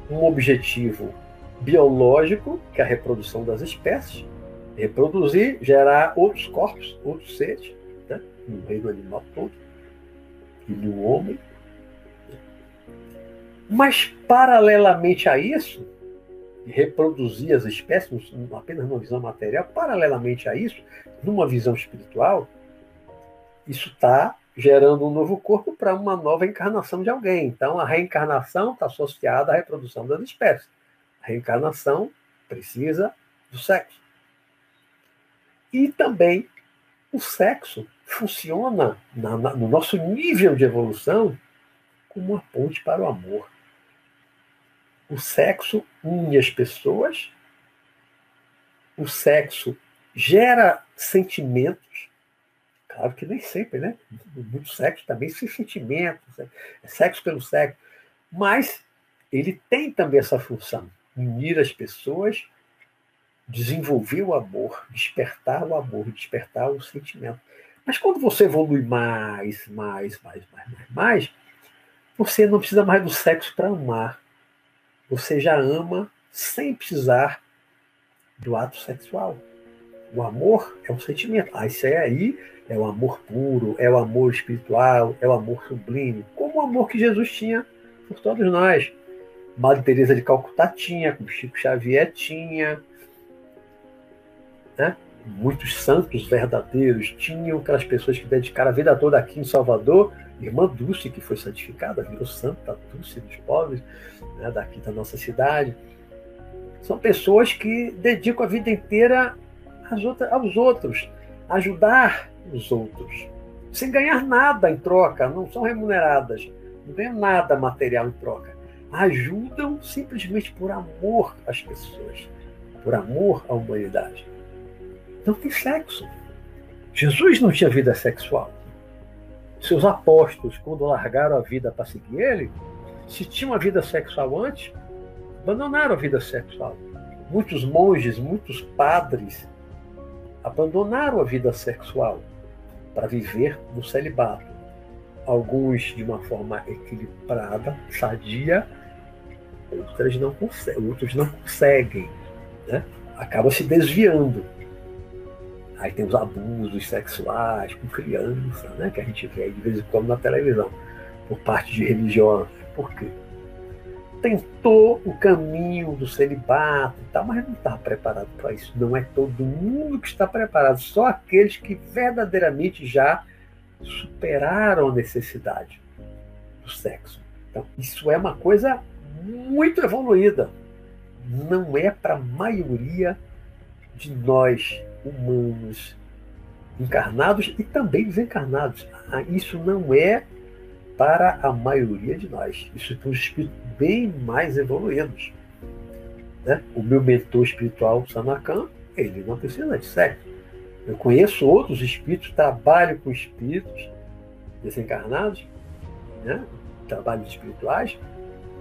Speaker 1: um objetivo biológico, que é a reprodução das espécies, reproduzir, gerar outros corpos, outros seres, né? no reino animal todo, e no homem. Mas, paralelamente a isso, reproduzir as espécies, apenas numa visão material, paralelamente a isso, numa visão espiritual, isso está gerando um novo corpo para uma nova encarnação de alguém. Então, a reencarnação está associada à reprodução das espécies. A reencarnação precisa do sexo. E também o sexo funciona na, na, no nosso nível de evolução como uma ponte para o amor. O sexo une as pessoas, o sexo gera sentimentos, Claro que nem sempre, né? Muito sexo também sem sentimento, é sexo pelo sexo. Mas ele tem também essa função, unir as pessoas, desenvolver o amor, despertar o amor, despertar o sentimento. Mas quando você evolui mais, mais, mais, mais, mais, mais, você não precisa mais do sexo para amar. Você já ama sem precisar do ato sexual. O amor é um sentimento. Ah, isso é aí é o amor puro, é o amor espiritual, é o amor sublime, como o amor que Jesus tinha por todos nós. Madre Teresa de Calcutá tinha, Chico Xavier tinha, né? muitos santos verdadeiros tinham, aquelas pessoas que dedicaram a vida toda aqui em Salvador, irmã Dulce, que foi santificada, virou santa Dulce dos pobres, né? daqui da nossa cidade. São pessoas que dedicam a vida inteira aos outros, ajudar os outros, sem ganhar nada em troca, não são remuneradas, não ganham nada material em troca. Ajudam simplesmente por amor às pessoas, por amor à humanidade. Não tem sexo. Jesus não tinha vida sexual. Seus apóstolos, quando largaram a vida para seguir ele, se tinham uma vida sexual antes, abandonaram a vida sexual. Muitos monges, muitos padres abandonaram a vida sexual para viver no celibato. Alguns de uma forma equilibrada, sadia, outras não conseguem, outros não conseguem, né? acaba se desviando. Aí tem os abusos sexuais com criança, né? que a gente vê de vez em quando na televisão, por parte de religiões. Por quê? Tentou o caminho do celibato e tal, mas não está preparado para isso. Não é todo mundo que está preparado, só aqueles que verdadeiramente já superaram a necessidade do sexo. Então, isso é uma coisa muito evoluída. Não é para a maioria de nós humanos encarnados e também desencarnados. Ah, isso não é para a maioria de nós. Isso é para os espíritos bem mais evoluídos. Né? O meu mentor espiritual, Sanakan, ele não precisa de sexo. Eu conheço outros espíritos, trabalho com espíritos desencarnados, né? trabalhos espirituais,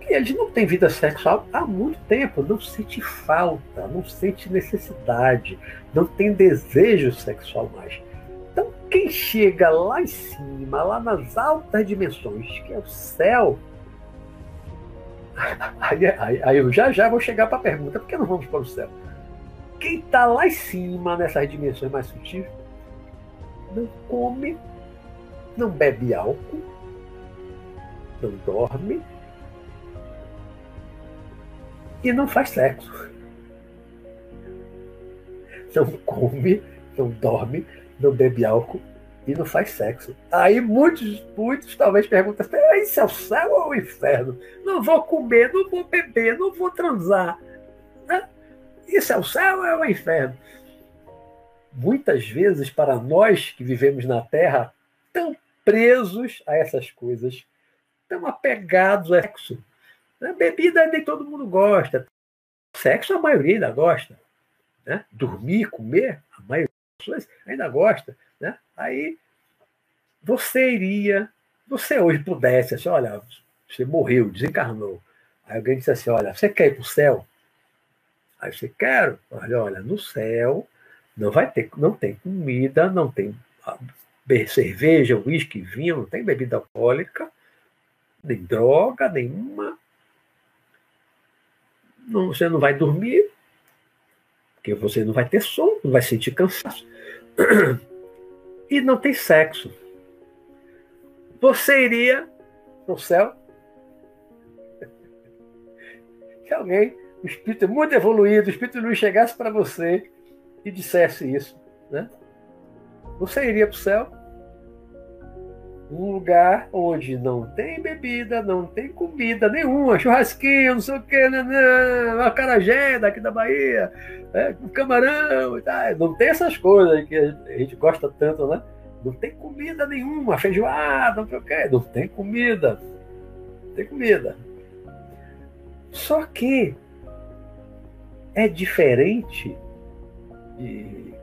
Speaker 1: que eles não têm vida sexual há muito tempo, não sente falta, não sente necessidade, não tem desejo sexual mais. Quem chega lá em cima, lá nas altas dimensões, que é o céu, aí, aí, aí eu já já vou chegar para a pergunta, por que não vamos para o céu? Quem está lá em cima, nessas dimensões mais sutis, não come, não bebe álcool, não dorme e não faz sexo. Não come, não dorme, não bebe álcool e não faz sexo. Aí muitos, muitos talvez perguntam: isso é o céu ou o inferno? Não vou comer, não vou beber, não vou transar. Isso é o céu ou é o inferno? Muitas vezes, para nós que vivemos na Terra, tão presos a essas coisas, tão apegados a sexo. Né? Bebida nem todo mundo gosta. Sexo a maioria ainda gosta. Né? Dormir, comer, a maioria pessoas ainda gosta, né? Aí você iria, você hoje pudesse, assim, olha, você morreu, desencarnou. Aí alguém disse assim, olha, você quer ir para o céu? Aí você quer, olha, olha, no céu não vai ter, não tem comida, não tem ah, cerveja, uísque, vinho, não tem bebida alcoólica, nem droga nenhuma. Não, você não vai dormir, porque você não vai ter sono, não vai sentir cansaço. E não tem sexo. Você iria no céu? Se alguém, o espírito muito evoluído, o espírito não chegasse para você e dissesse isso, né? Você iria para o céu? Um lugar onde não tem bebida, não tem comida nenhuma, churrasquinho, não sei o que, né, né, uma carajé daqui da Bahia, é, camarão, tá, não tem essas coisas que a gente gosta tanto, né? Não tem comida nenhuma, feijoada, não sei o que, não tem comida, não tem comida. Só que é diferente de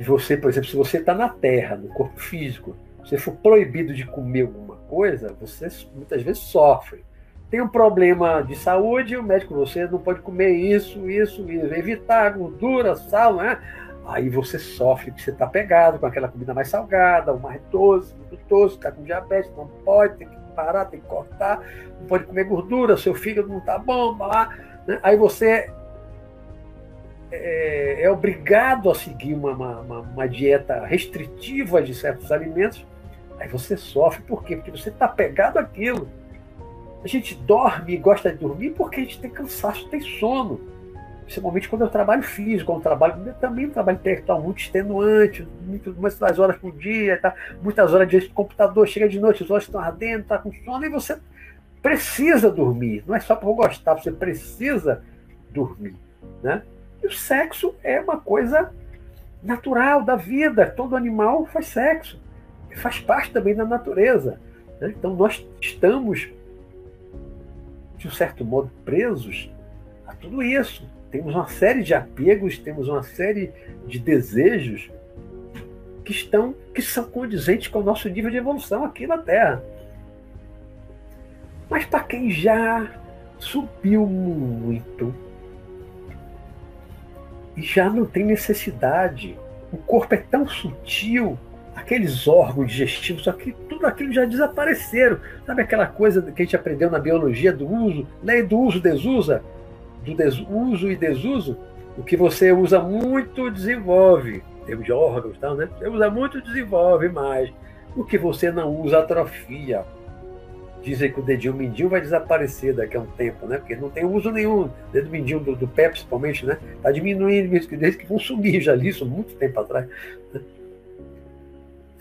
Speaker 1: você, por exemplo, se você está na Terra, no corpo físico, você for proibido de comer alguma coisa, você muitas vezes sofre. Tem um problema de saúde, o médico, você não pode comer isso, isso, isso, evitar gordura, sal, né? Aí você sofre, porque você está pegado com aquela comida mais salgada, o mais doce, muito doce, está com diabetes, não pode, tem que parar, tem que cortar, não pode comer gordura, seu fígado não está bom, lá, né? aí você é, é, obrigado a seguir uma, uma, uma dieta restritiva de certos alimentos Aí você sofre, por quê? Porque você está pegado àquilo. A gente dorme e gosta de dormir porque a gente tem cansaço, tem sono. Principalmente quando eu trabalho físico, quando eu trabalho, também um trabalho intelectual muito extenuante, muito, muitas horas por dia, tá? muitas horas diante do computador, chega de noite, os olhos estão ardendo, está com sono, e você precisa dormir. Não é só por gostar, você precisa dormir. Né? E o sexo é uma coisa natural da vida. Todo animal faz sexo faz parte também da natureza. Né? Então nós estamos, de um certo modo, presos a tudo isso. temos uma série de apegos, temos uma série de desejos que estão que são condizentes com o nosso nível de evolução aqui na Terra. Mas para quem já subiu muito e já não tem necessidade, o corpo é tão sutil, aqueles órgãos digestivos, tudo aquilo já desapareceram. Sabe aquela coisa que a gente aprendeu na biologia do uso, lei do uso desusa, do desuso e desuso? O que você usa muito desenvolve, termos de órgãos, tal, né? Você usa muito desenvolve mais. O que você não usa atrofia. Dizem que o dedinho mindinho vai desaparecer daqui a um tempo, né? Porque não tem uso nenhum. Dedo mindinho do, do pé, principalmente, né? Está diminuindo desde que vão sumir já li isso muito tempo atrás. Né?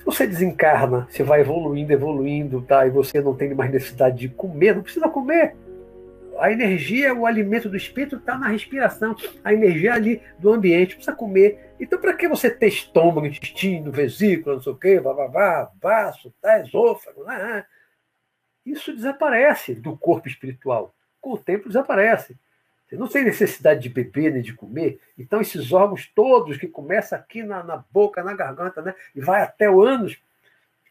Speaker 1: Você desencarna, você vai evoluindo, evoluindo, tá? E você não tem mais necessidade de comer, não precisa comer. A energia, o alimento do espírito está na respiração. A energia ali do ambiente, precisa comer. Então, para que você ter estômago, intestino, vesícula, não sei o quê, vá, vá, vá, vaso, tá, esôfago, né? isso desaparece do corpo espiritual. Com o tempo desaparece. Não tem necessidade de beber nem de comer. Então, esses órgãos todos que começam aqui na, na boca, na garganta, né, e vai até o ânus,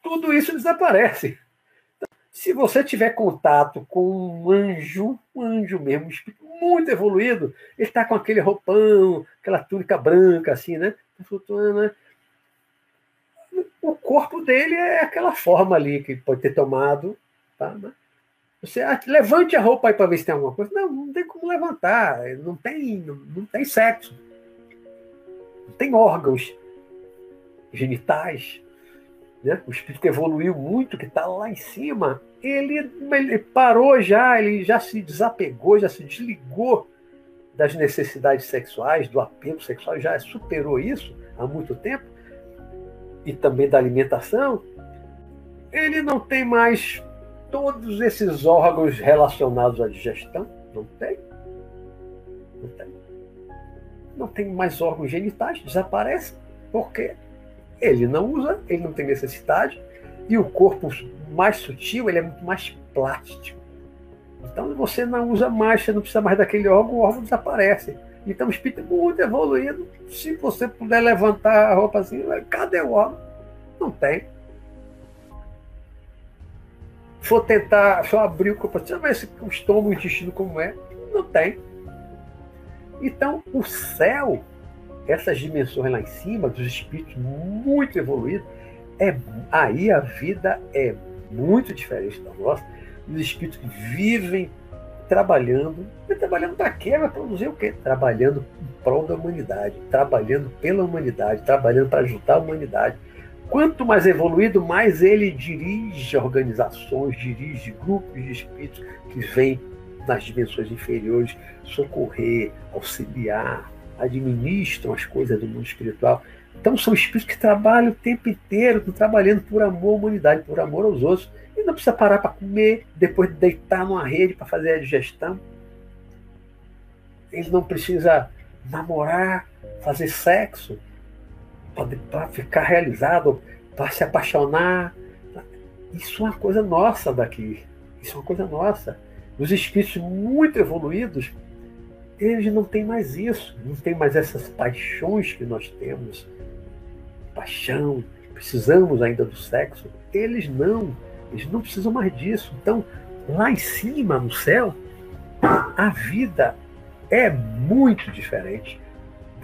Speaker 1: tudo isso desaparece. Então, se você tiver contato com um anjo, um anjo mesmo, muito evoluído, ele está com aquele roupão, aquela túnica branca, assim, né? Tá flutuando, né? O corpo dele é aquela forma ali que pode ter tomado Tá? Você levante a roupa aí para ver se tem alguma coisa. Não, não tem como levantar. Não tem, não, não tem sexo. Não tem órgãos genitais. Né? O espírito evoluiu muito, que está lá em cima. Ele, ele parou já, ele já se desapegou, já se desligou das necessidades sexuais, do apego sexual, já superou isso há muito tempo, e também da alimentação, ele não tem mais todos esses órgãos relacionados à digestão? Não tem. Não tem. Não tem mais órgãos genitais, desaparece. Porque ele não usa, ele não tem necessidade, e o corpo mais sutil ele é muito mais plástico. Então você não usa mais, você não precisa mais daquele órgão, o órgão desaparece. Então o espírito é muito evoluído. Se você puder levantar a roupa assim, cadê o órgão? Não tem for tentar só abrir o corpo, vai ver o estômago, o intestino como é. Não tem. Então, o céu, essas dimensões lá em cima, dos espíritos muito evoluídos, é, aí a vida é muito diferente da nossa. Os espíritos que vivem trabalhando. Mas trabalhando para quê? Vai produzir o quê? Trabalhando em prol da humanidade, trabalhando pela humanidade, trabalhando para ajudar a humanidade. Quanto mais evoluído, mais ele dirige organizações, dirige grupos de espíritos que vêm nas dimensões inferiores socorrer, auxiliar, administram as coisas do mundo espiritual. Então são espíritos que trabalham o tempo inteiro, trabalhando por amor à humanidade, por amor aos outros. E não precisa parar para comer, depois de deitar numa rede para fazer a digestão. Ele não precisa namorar, fazer sexo para ficar realizado, para se apaixonar. Isso é uma coisa nossa daqui. Isso é uma coisa nossa. Os espíritos muito evoluídos, eles não têm mais isso, não têm mais essas paixões que nós temos. Paixão, precisamos ainda do sexo. Eles não, eles não precisam mais disso. Então, lá em cima, no céu, a vida é muito diferente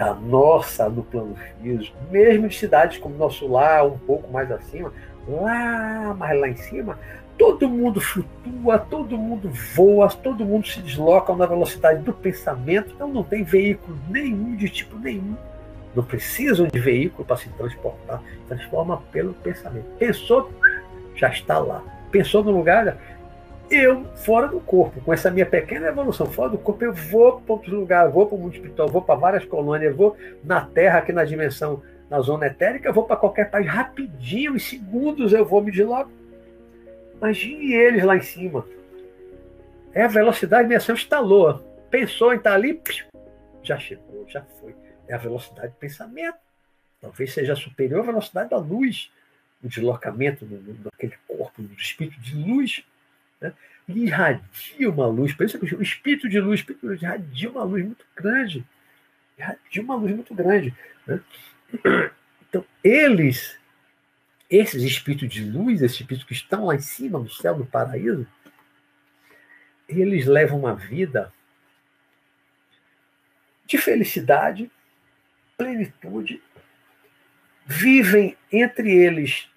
Speaker 1: da nossa no plano físico, mesmo de cidades como nosso lar, um pouco mais acima, lá, mais lá em cima, todo mundo flutua, todo mundo voa, todo mundo se desloca na velocidade do pensamento, então não tem veículo nenhum, de tipo nenhum. Não precisam de veículo para se transportar, transforma pelo pensamento. Pensou, já está lá. Pensou no lugar, eu, fora do corpo, com essa minha pequena evolução, fora do corpo, eu vou para outros lugares, vou para o mundo espiritual, vou para várias colônias, vou na Terra, aqui na dimensão, na zona etérica, vou para qualquer país, rapidinho, em segundos eu vou me desloco. Imagine eles lá em cima. É a velocidade de ação instalou. Pensou em estar ali, já chegou, já foi. É a velocidade de pensamento. Talvez seja superior à velocidade da luz, o deslocamento do, do, daquele corpo, do espírito de luz Né? E irradia uma luz, por isso que o espírito de luz, espírito de luz irradia uma luz muito grande. Irradia uma luz muito grande. Né? Então, eles, esses espíritos de luz, esses espíritos que estão lá em cima, no céu, no paraíso, eles levam uma vida de felicidade, plenitude, vivem entre eles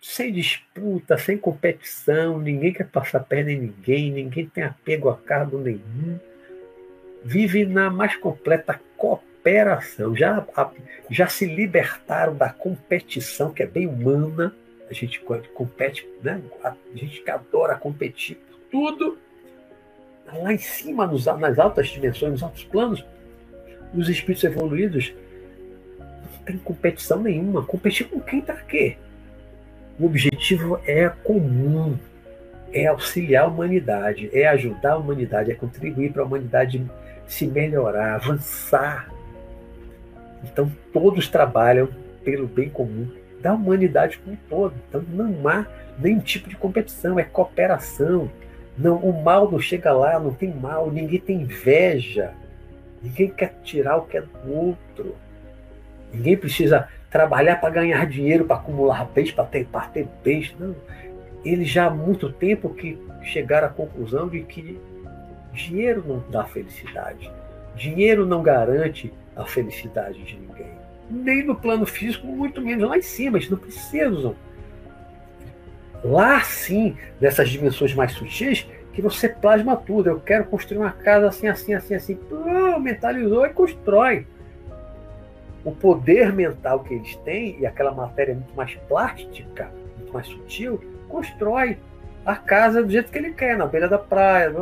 Speaker 1: sem disputa, sem competição, ninguém quer passar perna em ninguém, ninguém tem apego a cargo nenhum. Vive na mais completa cooperação. Já, já se libertaram da competição, que é bem humana. A gente compete, né? a gente que adora competir por tudo. Lá em cima, nos, nas altas dimensões, nos altos planos, os espíritos evoluídos não tem competição nenhuma. Competir com quem para quê? O objetivo é comum, é auxiliar a humanidade, é ajudar a humanidade, é contribuir para a humanidade se melhorar, avançar. Então todos trabalham pelo bem comum da humanidade como um todo. Então não há nenhum tipo de competição, é cooperação. Não, o mal não chega lá, não tem mal, ninguém tem inveja. Ninguém quer tirar o que é do outro. Ninguém precisa trabalhar para ganhar dinheiro, para acumular bens, para ter, para ter bens. Não. Eles já há muito tempo que chegaram à conclusão de que dinheiro não dá felicidade. Dinheiro não garante a felicidade de ninguém. Nem no plano físico, muito menos lá em cima. Eles não precisam. Lá sim, nessas dimensões mais sutis, que você plasma tudo. Eu quero construir uma casa assim, assim, assim, assim. Pô, mentalizou e constrói. O poder mental que eles têm, e aquela matéria muito mais plástica, muito mais sutil, constrói a casa do jeito que ele quer, na beira da praia.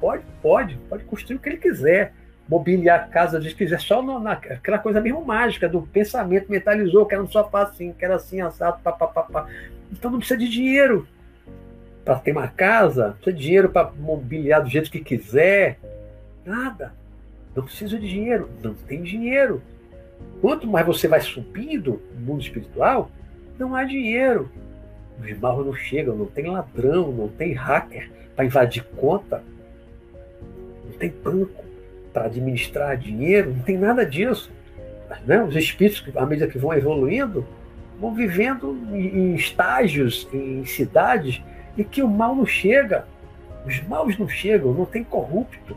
Speaker 1: Pode, pode, pode construir o que ele quiser. Mobiliar a casa do jeito que quiser, só no, naquela coisa mesmo mágica do pensamento mentalizou, quero um sofá assim, quero assim, assado, papapá. Então não precisa de dinheiro para ter uma casa, não precisa de dinheiro para mobiliar do jeito que quiser. Nada. Não precisa de dinheiro. Não tem dinheiro. Quanto mais você vai subindo no mundo espiritual, não há dinheiro. Os maus não chegam, não tem ladrão, não tem hacker para invadir conta, não tem banco para administrar dinheiro, não tem nada disso. Né? Os espíritos, à medida que vão evoluindo, vão vivendo em estágios, em cidades e que o mal não chega. Os maus não chegam, não tem corrupto,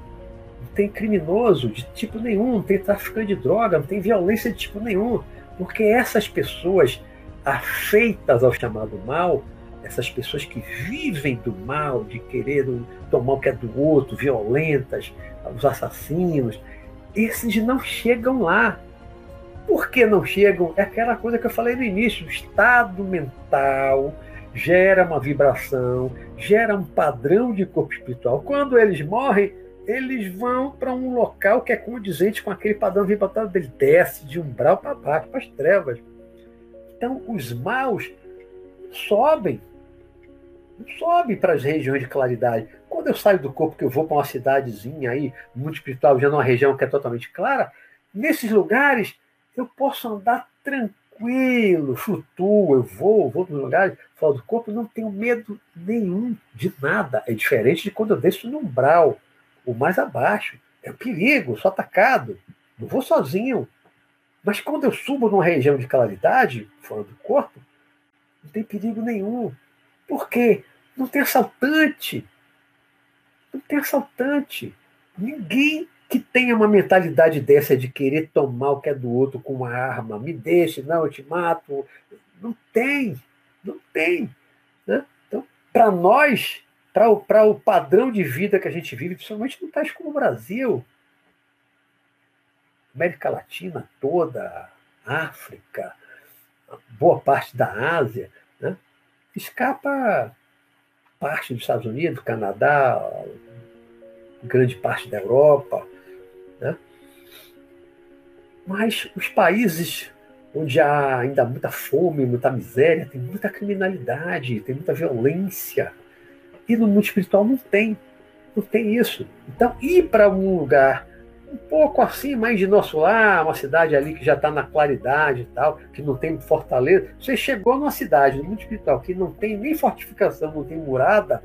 Speaker 1: tem criminoso de tipo nenhum, não tem traficante de droga, não tem violência de tipo nenhum. Porque essas pessoas afeitas ao chamado mal, essas pessoas que vivem do mal, de querer tomar o que é do outro, violentas, os assassinos, esses não chegam lá. Por que não chegam? É aquela coisa que eu falei no início: o estado mental gera uma vibração, gera um padrão de corpo espiritual. Quando eles morrem, eles vão para um local que é condizente com aquele padrão vibratório dele, desce de umbral para baixo, para as trevas. Então, os maus sobem, sobem para as regiões de claridade. Quando eu saio do corpo, que eu vou para uma cidadezinha aí, muito espiritual, já numa região que é totalmente clara, nesses lugares eu posso andar tranquilo flutuo, eu vou, vou para os lugares fora do corpo, não tenho medo nenhum de nada. É diferente de quando eu desço no umbral, o mais abaixo. É um perigo, sou atacado, não vou sozinho. Mas quando eu subo numa região de claridade, fora do corpo, não tem perigo nenhum. Por quê? Não tem assaltante. Não tem assaltante. Ninguém que tenha uma mentalidade dessa de querer tomar o que é do outro com uma arma, me deixe, não, eu te mato. Não tem, não tem. Né? Então, para nós, para o padrão de vida que a gente vive, principalmente no país como o Brasil, América Latina toda, África, boa parte da Ásia, né? escapa parte dos Estados Unidos, Canadá, grande parte da Europa, né? Mas os países onde há ainda muita fome, muita miséria, tem muita criminalidade, tem muita violência. E no mundo espiritual não tem. Não tem isso. Então, ir para um lugar um pouco assim, mais de nosso lar, uma cidade ali que já está na claridade e tal, que não tem fortaleza. Você chegou numa cidade, no mundo espiritual, que não tem nem fortificação, não tem murada,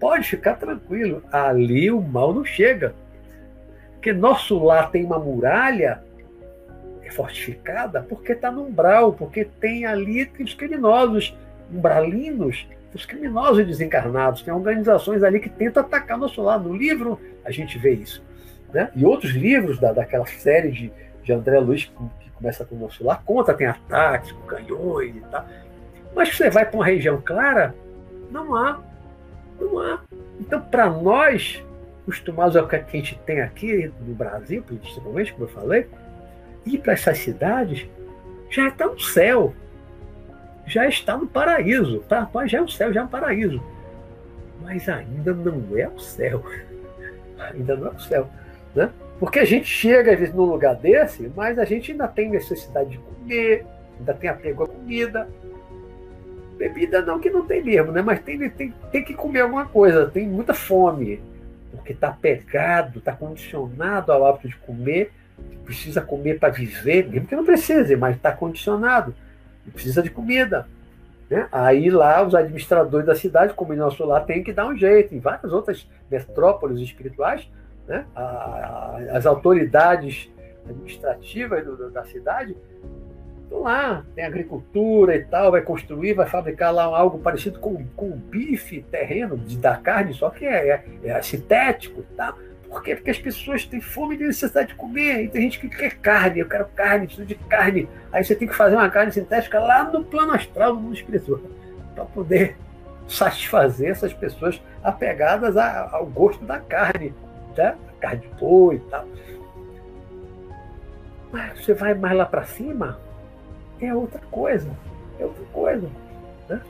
Speaker 1: pode ficar tranquilo, ali o mal não chega. Porque nosso lar tem uma muralha fortificada porque está no umbral, porque tem ali os criminosos umbralinos, os criminosos desencarnados, tem organizações ali que tentam atacar nosso lar. No livro a gente vê isso. Né? E outros livros da, daquela série de, de André Luiz, que começa com o nosso lar, conta, tem ataques com canhões e tal. Mas você vai para uma região clara, não há. Não há. Então, para nós, acostumados ao que a gente tem aqui no Brasil, principalmente, como eu falei, ir para essas cidades já está no céu. Já está no paraíso. Para nós já é o céu, já é um paraíso. Mas ainda não é o céu. Ainda não é o céu. Né? Porque a gente chega, às vezes, num lugar desse, mas a gente ainda tem necessidade de comer, ainda tem apego à comida. Bebida não, que não tem mesmo, né? mas tem, tem, tem que comer alguma coisa, tem muita fome, porque está pegado, está condicionado ao hábito de comer, precisa comer para viver, mesmo que não precise, mas está condicionado, precisa de comida. Né? Aí lá os administradores da cidade, como em nosso lá, tem que dar um jeito. Em várias outras metrópoles espirituais, né? as autoridades administrativas do, da cidade estão lá, tem agricultura e tal, vai construir, vai fabricar lá algo parecido com, com bife terreno de, da carne, só que é, é, é sintético e tal. Por quê? Porque as pessoas têm fome e necessidade de comer. E tem gente que quer carne, eu quero carne, preciso de carne. Aí você tem que fazer uma carne sintética lá no plano astral, no mundo espiritual, para poder satisfazer essas pessoas apegadas ao gosto da carne né? carne de boi e tal. Mas você vai mais lá para cima, é outra coisa. É outra coisa. Né?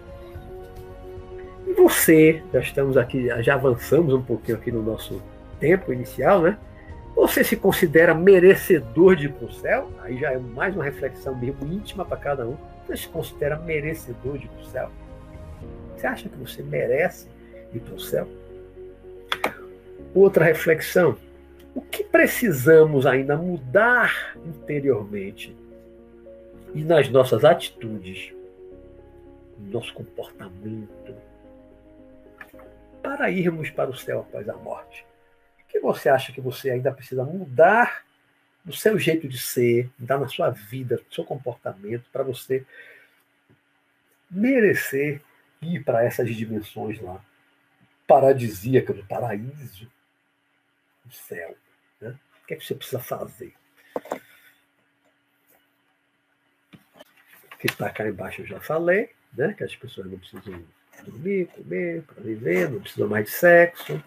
Speaker 1: E você, já estamos aqui, já avançamos um pouquinho aqui no nosso tempo inicial, né? Você se considera merecedor de ir para o céu? Aí já é mais uma reflexão mesmo íntima para cada um. Você se considera merecedor de ir para o céu? Você acha que você merece ir para o céu? Outra reflexão. O que precisamos ainda mudar interiormente e nas nossas atitudes, no nosso comportamento, para irmos para o céu após a morte? Que você acha que você ainda precisa mudar no seu jeito de ser, mudar na sua vida, no seu comportamento, para você merecer ir para essas dimensões lá, paradisíacas do paraíso, do céu. Né? O que é que você precisa fazer? Que está cá embaixo eu já falei, né? que as pessoas não precisam dormir, comer, para viver, não precisam mais de sexo,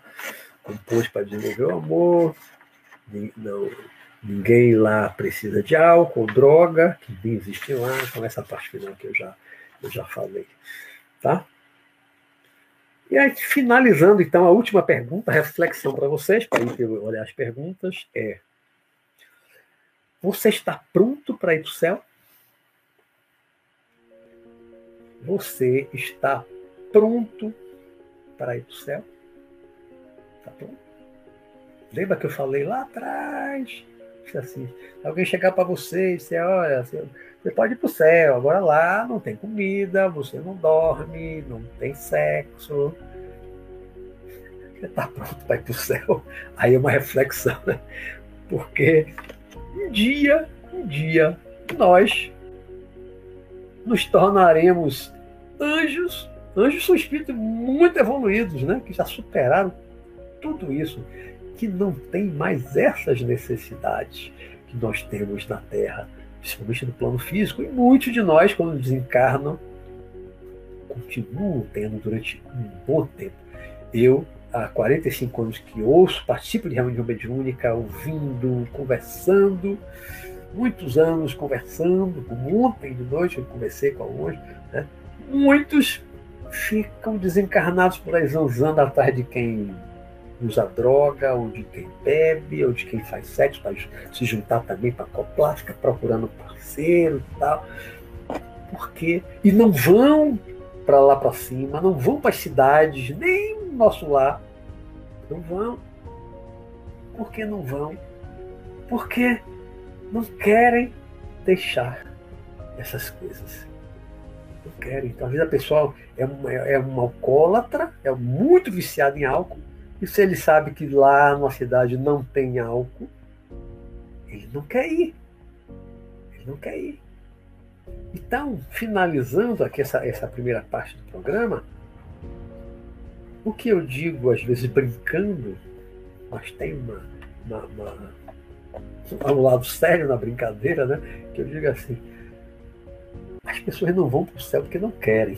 Speaker 1: compôs para desenvolver o amor, não, ninguém lá precisa de álcool, droga, que nem existe lá, então essa parte final que eu já, eu já falei. Tá? E aí, finalizando, então, a última pergunta, reflexão para vocês, para ir olhar as perguntas, é: Você está pronto para ir para o céu? Você está pronto para ir para o céu? Está pronto? Lembra que eu falei lá atrás? Assim, alguém chegar para você e dizer, olha, você pode ir para o céu, agora lá não tem comida, você não dorme, não tem sexo. Você está pronto para ir para o céu? Aí é uma reflexão, né? Porque um dia, um dia, nós nos tornaremos anjos. Anjos são espíritos muito evoluídos, né? Que já superaram tudo isso que não tem mais essas necessidades que nós temos na Terra, principalmente no plano físico, e muitos de nós, quando desencarnam, continuam tendo durante um bom tempo. Eu, há 45 anos que ouço, participo de reunião mediúnica, ouvindo, conversando, muitos anos conversando, como ontem de noite eu conversei com alguns, né? muitos ficam desencarnados por aí zanzando atrás de quem usa droga, ou de quem bebe, ou de quem faz sexo, para se juntar também para coplar, fica procurando parceiro e tal. Porque, e não vão para lá para cima, não vão para as cidades, nem no nosso lar. Não vão. Por que não vão? Porque não querem deixar essas coisas. Não querem. Então, às a pessoa é uma, é uma alcoólatra, é muito viciada em álcool, e se ele sabe que lá na cidade não tem álcool, ele não quer ir. Ele não quer ir. Então, finalizando aqui essa, essa primeira parte do programa, o que eu digo, às vezes brincando, mas tem uma, uma, uma, um lado sério na brincadeira, né? Que eu digo assim: as pessoas não vão para o céu porque não querem.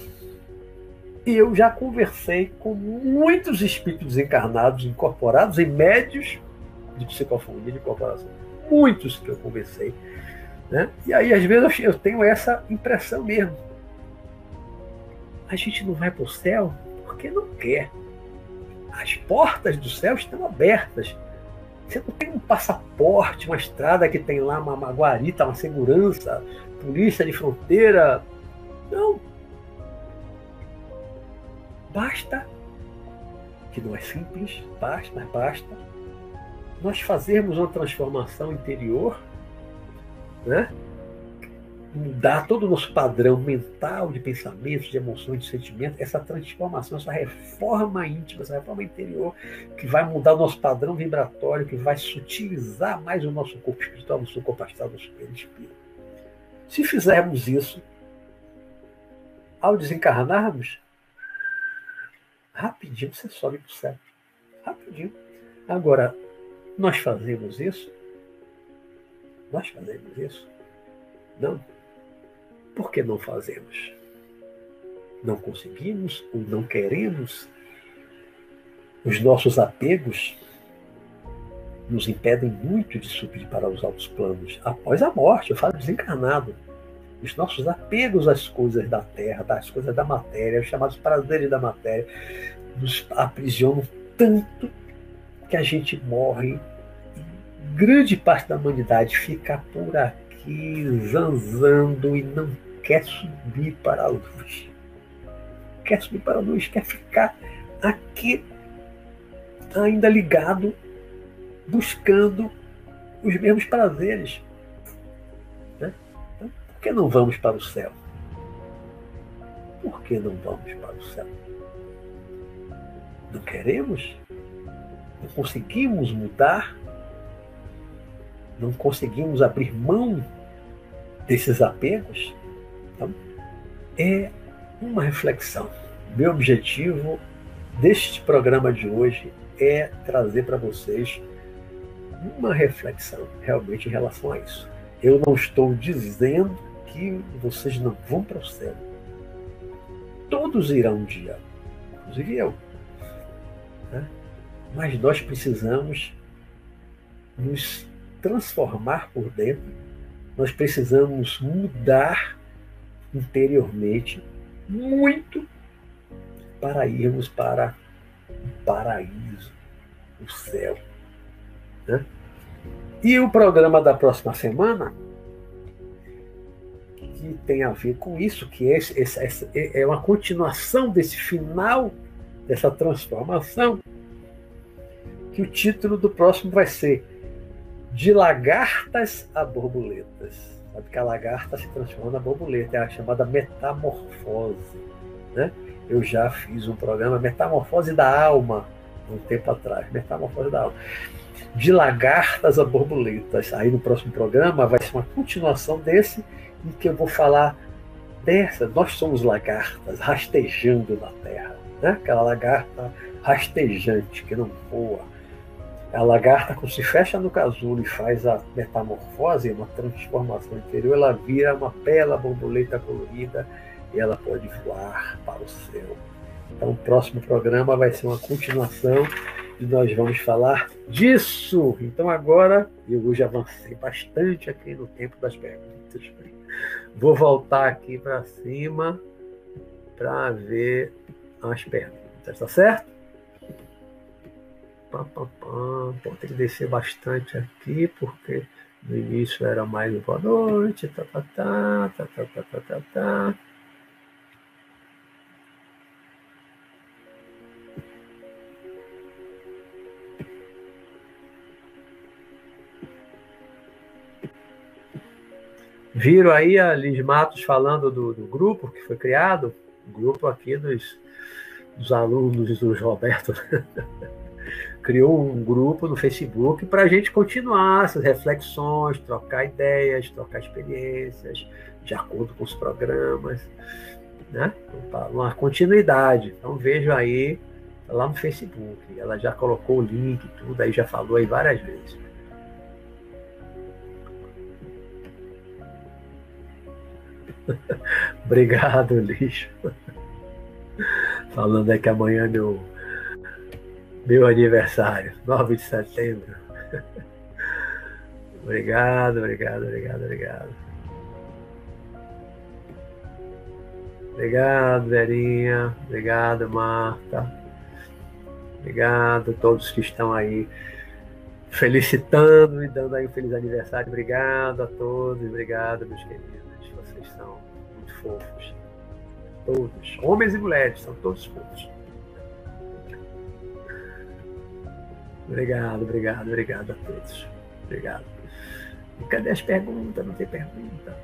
Speaker 1: E eu já conversei com muitos espíritos encarnados, incorporados em médios de psicofonia de incorporação. Muitos que eu conversei. Né? E aí, às vezes, eu tenho essa impressão mesmo. A gente não vai para o céu porque não quer. As portas do céu estão abertas. Você não tem um passaporte, uma estrada que tem lá uma, uma guarita, uma segurança, polícia de fronteira. Não. Basta, que não é simples, basta, mas basta, nós fazermos uma transformação interior, né? mudar todo o nosso padrão mental de pensamentos, de emoções, de sentimentos, essa transformação, essa reforma íntima, essa reforma interior, que vai mudar o nosso padrão vibratório, que vai sutilizar mais o nosso corpo espiritual, o nosso corpo astral, o nosso perispírito. Se fizermos isso, ao desencarnarmos, rapidinho você sobe para o céu. Rapidinho. Agora, nós fazemos isso? Nós fazemos isso? Não. Por que não fazemos? Não conseguimos ou não queremos? Os nossos apegos nos impedem muito de subir para os altos planos após a morte, eu falo desencarnado. Os nossos apegos às coisas da terra, das coisas da matéria, os chamados prazeres da matéria, nos aprisionam tanto que a gente morre. Grande parte da humanidade fica por aqui zanzando e não quer subir para a luz. Quer subir para a luz, quer ficar aqui ainda ligado, buscando os mesmos prazeres. Que não vamos para o céu? Por que não vamos para o céu? Não queremos? Não conseguimos mudar? Não conseguimos abrir mão desses apegos? Então, é uma reflexão. Meu objetivo deste programa de hoje é trazer para vocês uma reflexão realmente em relação a isso. Eu não estou dizendo que vocês não vão para o céu. Todos irão um dia, inclusive eu. Né? Mas nós precisamos nos transformar por dentro, nós precisamos mudar interiormente muito para irmos para o paraíso, o céu. Né? E o programa da próxima semana, que tem a ver com isso, que é, esse, é uma continuação desse final, dessa transformação, que o título do próximo vai ser De Lagartas a Borboletas. Sabe que a lagarta se transforma na borboleta, é a chamada metamorfose. Né? Eu já fiz um programa Metamorfose da Alma, um tempo atrás, Metamorfose da Alma. De lagartas a borboletas. Aí no próximo programa vai ser uma continuação desse, em que eu vou falar dessa. Nós somos lagartas rastejando na Terra. Né? Aquela lagarta rastejante que não voa a lagarta, quando se fecha no casulo e faz a metamorfose, uma transformação interior, ela vira uma bela borboleta colorida e ela pode voar para o céu. Então, o próximo programa vai ser uma continuação e nós vamos falar disso. Então, agora, eu hoje avancei bastante aqui no tempo das perguntas. Vou voltar aqui para cima para ver as perguntas, tá certo? pá, pá, pá. Pô, tem que descer bastante aqui, porque no início era mais boa noite, tá, tá, tá, tá, tá, tá, tá, tá, tá. Viram aí a Liz Matos falando do, do grupo que foi criado? Grupo aqui dos, dos alunos do Roberto. Criou um grupo no Facebook para a gente continuar essas reflexões, trocar ideias, trocar experiências, de acordo com os programas, né? Uma continuidade. Então vejo aí lá no Facebook. Ela já colocou o link, tudo, aí já falou aí várias vezes. Obrigado, lixo. Falando é que amanhã é meu, meu aniversário, 9 de setembro. Obrigado, obrigado, obrigado, obrigado. Obrigado, Verinha. Obrigado, Marta. Obrigado a todos que estão aí felicitando e dando aí um feliz aniversário. Obrigado a todos, obrigado, meus queridos são muito fofos. Todos, homens e mulheres, são todos fofos. Obrigado, obrigado, obrigado a todos. Obrigado. E cadê as perguntas? Não tem pergunta.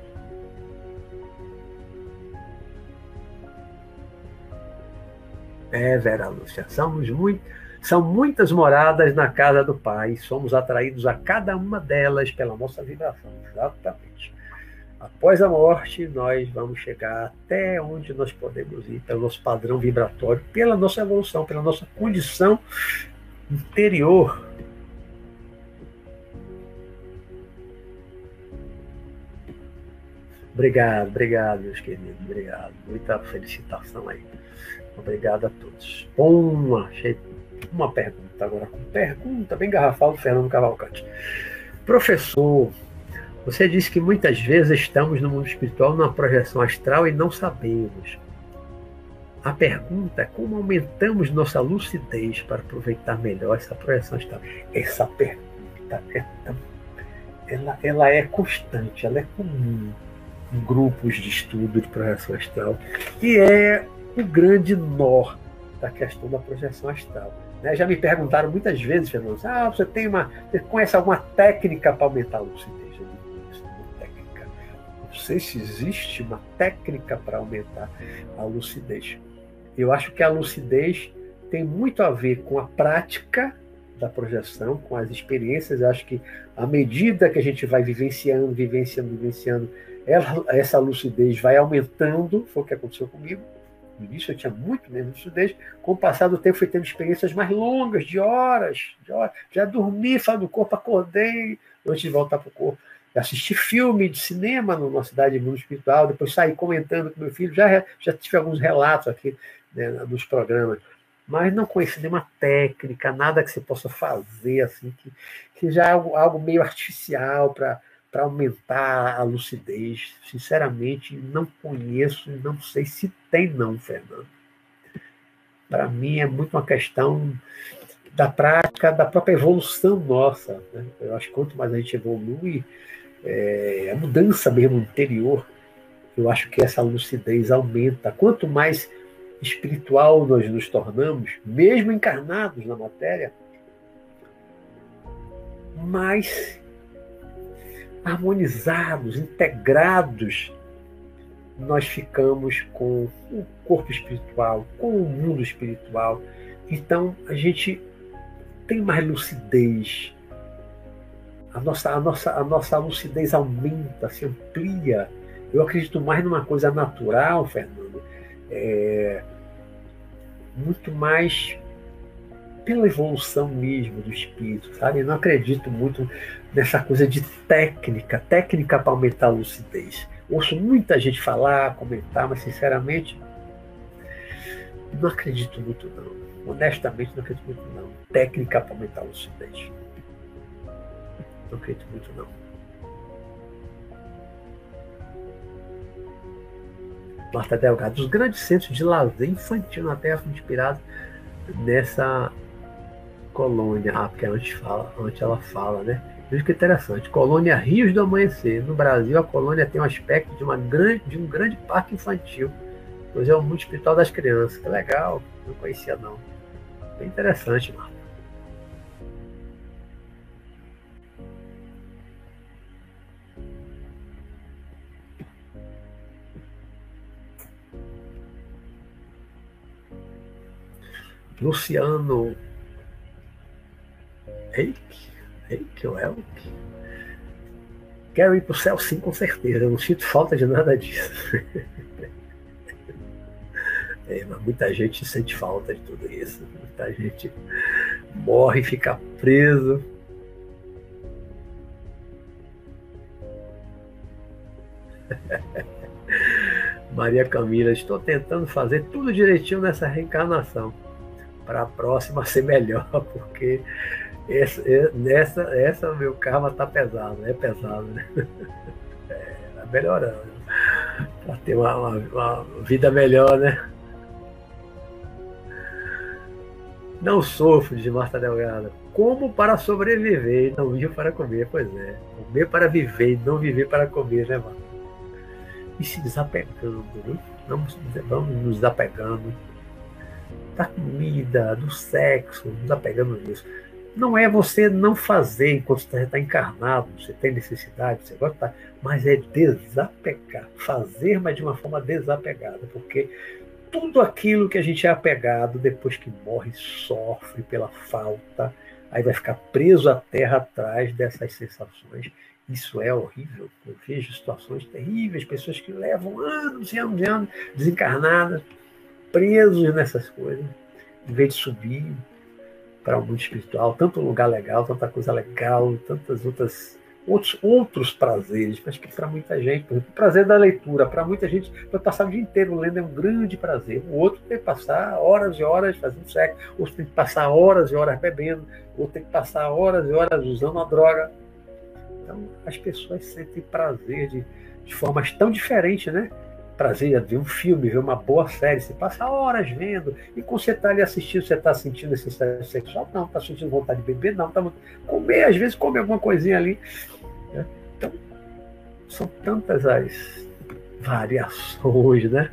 Speaker 1: É, Vera Lúcia, somos muito, são muitas moradas na casa do Pai, somos atraídos a cada uma delas pela nossa vibração. Exatamente. Após a morte, nós vamos chegar até onde nós podemos ir, pelo nosso padrão vibratório, pela nossa evolução, pela nossa condição interior. Obrigado, obrigado, meus queridos, obrigado. Muita felicitação aí. Obrigado a todos. Uma, achei uma pergunta agora pergunta bem garrafal do Fernando Cavalcante. Professor, você disse que muitas vezes estamos no mundo espiritual numa projeção astral e não sabemos. A pergunta é como aumentamos nossa lucidez para aproveitar melhor essa projeção astral. Essa pergunta é tão, ela, ela é constante, ela é comum em grupos de estudo de projeção astral e é o grande nó da questão da projeção astral. Né? Já me perguntaram muitas vezes, Fernando, ah, você tem uma, você conhece alguma técnica para aumentar a lucidez? sei se existe uma técnica para aumentar a lucidez. Eu acho que a lucidez tem muito a ver com a prática da projeção, com as experiências. Eu acho que à medida que a gente vai vivenciando, vivenciando, vivenciando, ela, essa lucidez vai aumentando. Foi o que aconteceu comigo. No início eu tinha muito menos lucidez. Com o passar do tempo, fui tendo experiências mais longas, de horas, de horas. Já dormi, fora do corpo, acordei antes de voltar para o corpo assisti filme de cinema numa cidade de mundo espiritual, depois saí comentando com meu filho, já, já tive alguns relatos aqui né, nos programas, mas não conheci nenhuma técnica, nada que você possa fazer, assim, que, que já é algo, algo meio artificial para para aumentar a lucidez. Sinceramente, não conheço e não sei se tem não, Fernando. Para mim é muito uma questão da prática, da própria evolução nossa. Né? Eu acho que quanto mais a gente evolui, é, a mudança mesmo interior, eu acho que essa lucidez aumenta. Quanto mais espiritual nós nos tornamos, mesmo encarnados na matéria, mais harmonizados, integrados nós ficamos com o corpo espiritual, com o mundo espiritual. Então a gente tem mais lucidez, a nossa, a nossa, a nossa lucidez aumenta, se amplia. Eu acredito mais numa coisa natural, Fernando, é, muito mais pela evolução mesmo do espírito, sabe? Eu não acredito muito nessa coisa de técnica, técnica para aumentar a lucidez. Ouço muita gente falar, comentar, mas sinceramente não acredito muito não. Honestamente não acredito muito não. Técnica para aumentar a lucidez. Não acredito muito, não. Marta Delgado, os grandes centros de lazer infantil na Terra foram inspirados nessa Colônia, ah, porque antes, fala, antes ela fala, né? Veja que é interessante, colônia Rios do Amanhecer. No Brasil, a colônia tem um aspecto de, uma grande, de um grande parque infantil, pois é um espiritual das crianças. Que legal, não conhecia não. Bem interessante, Marta. Luciano Eike, Eike ou Elke? Quero ir para o céu sim, com certeza. Eu não sinto falta de nada disso. É, mas muita gente sente falta de tudo isso. Muita gente morre e fica preso. Maria Camila, estou tentando fazer tudo direitinho nessa reencarnação. Para a próxima ser melhor, porque essa, nessa, essa meu karma está pesado, é pesado, né? É, tá melhorando. Para ter uma, uma, uma vida melhor, né? Não sofro, de Marta Delgado. Como para sobreviver e não viver para comer? Pois é. Comer para viver e não viver para comer, né, mano? E se desapegando, né? Vamos, vamos nos desapegando da comida, do sexo, nos desapegando disso. Não é você não fazer enquanto você está encarnado, você tem necessidade, você gosta, mas é desapegar. Fazer, mas de uma forma desapegada, porque tudo aquilo que a gente é apegado, depois que morre, sofre pela falta, aí vai ficar preso à terra atrás dessas sensações. Isso é horrível. Eu vejo situações terríveis, pessoas que levam anos e anos e anos desencarnadas, presos nessas coisas, em vez de subir para o mundo espiritual, tanto lugar legal, tanta coisa legal, tantas outras outros, outros prazeres, mas que para muita gente, por exemplo, o prazer da leitura, para muita gente, vai passar o dia inteiro lendo é um grande prazer. O outro tem que passar horas e horas fazendo sexo, outro tem que passar horas e horas bebendo, outro tem que passar horas e horas usando a droga. Então, as pessoas sentem prazer de, de formas tão diferentes, né? Prazer ver um filme, ver uma boa série, você passa horas vendo, e quando você está ali assistindo, você está sentindo necessidade sexual? Não, está sentindo vontade de beber? Não, está comer, às vezes come alguma coisinha ali. Né? Então, são tantas as variações, né?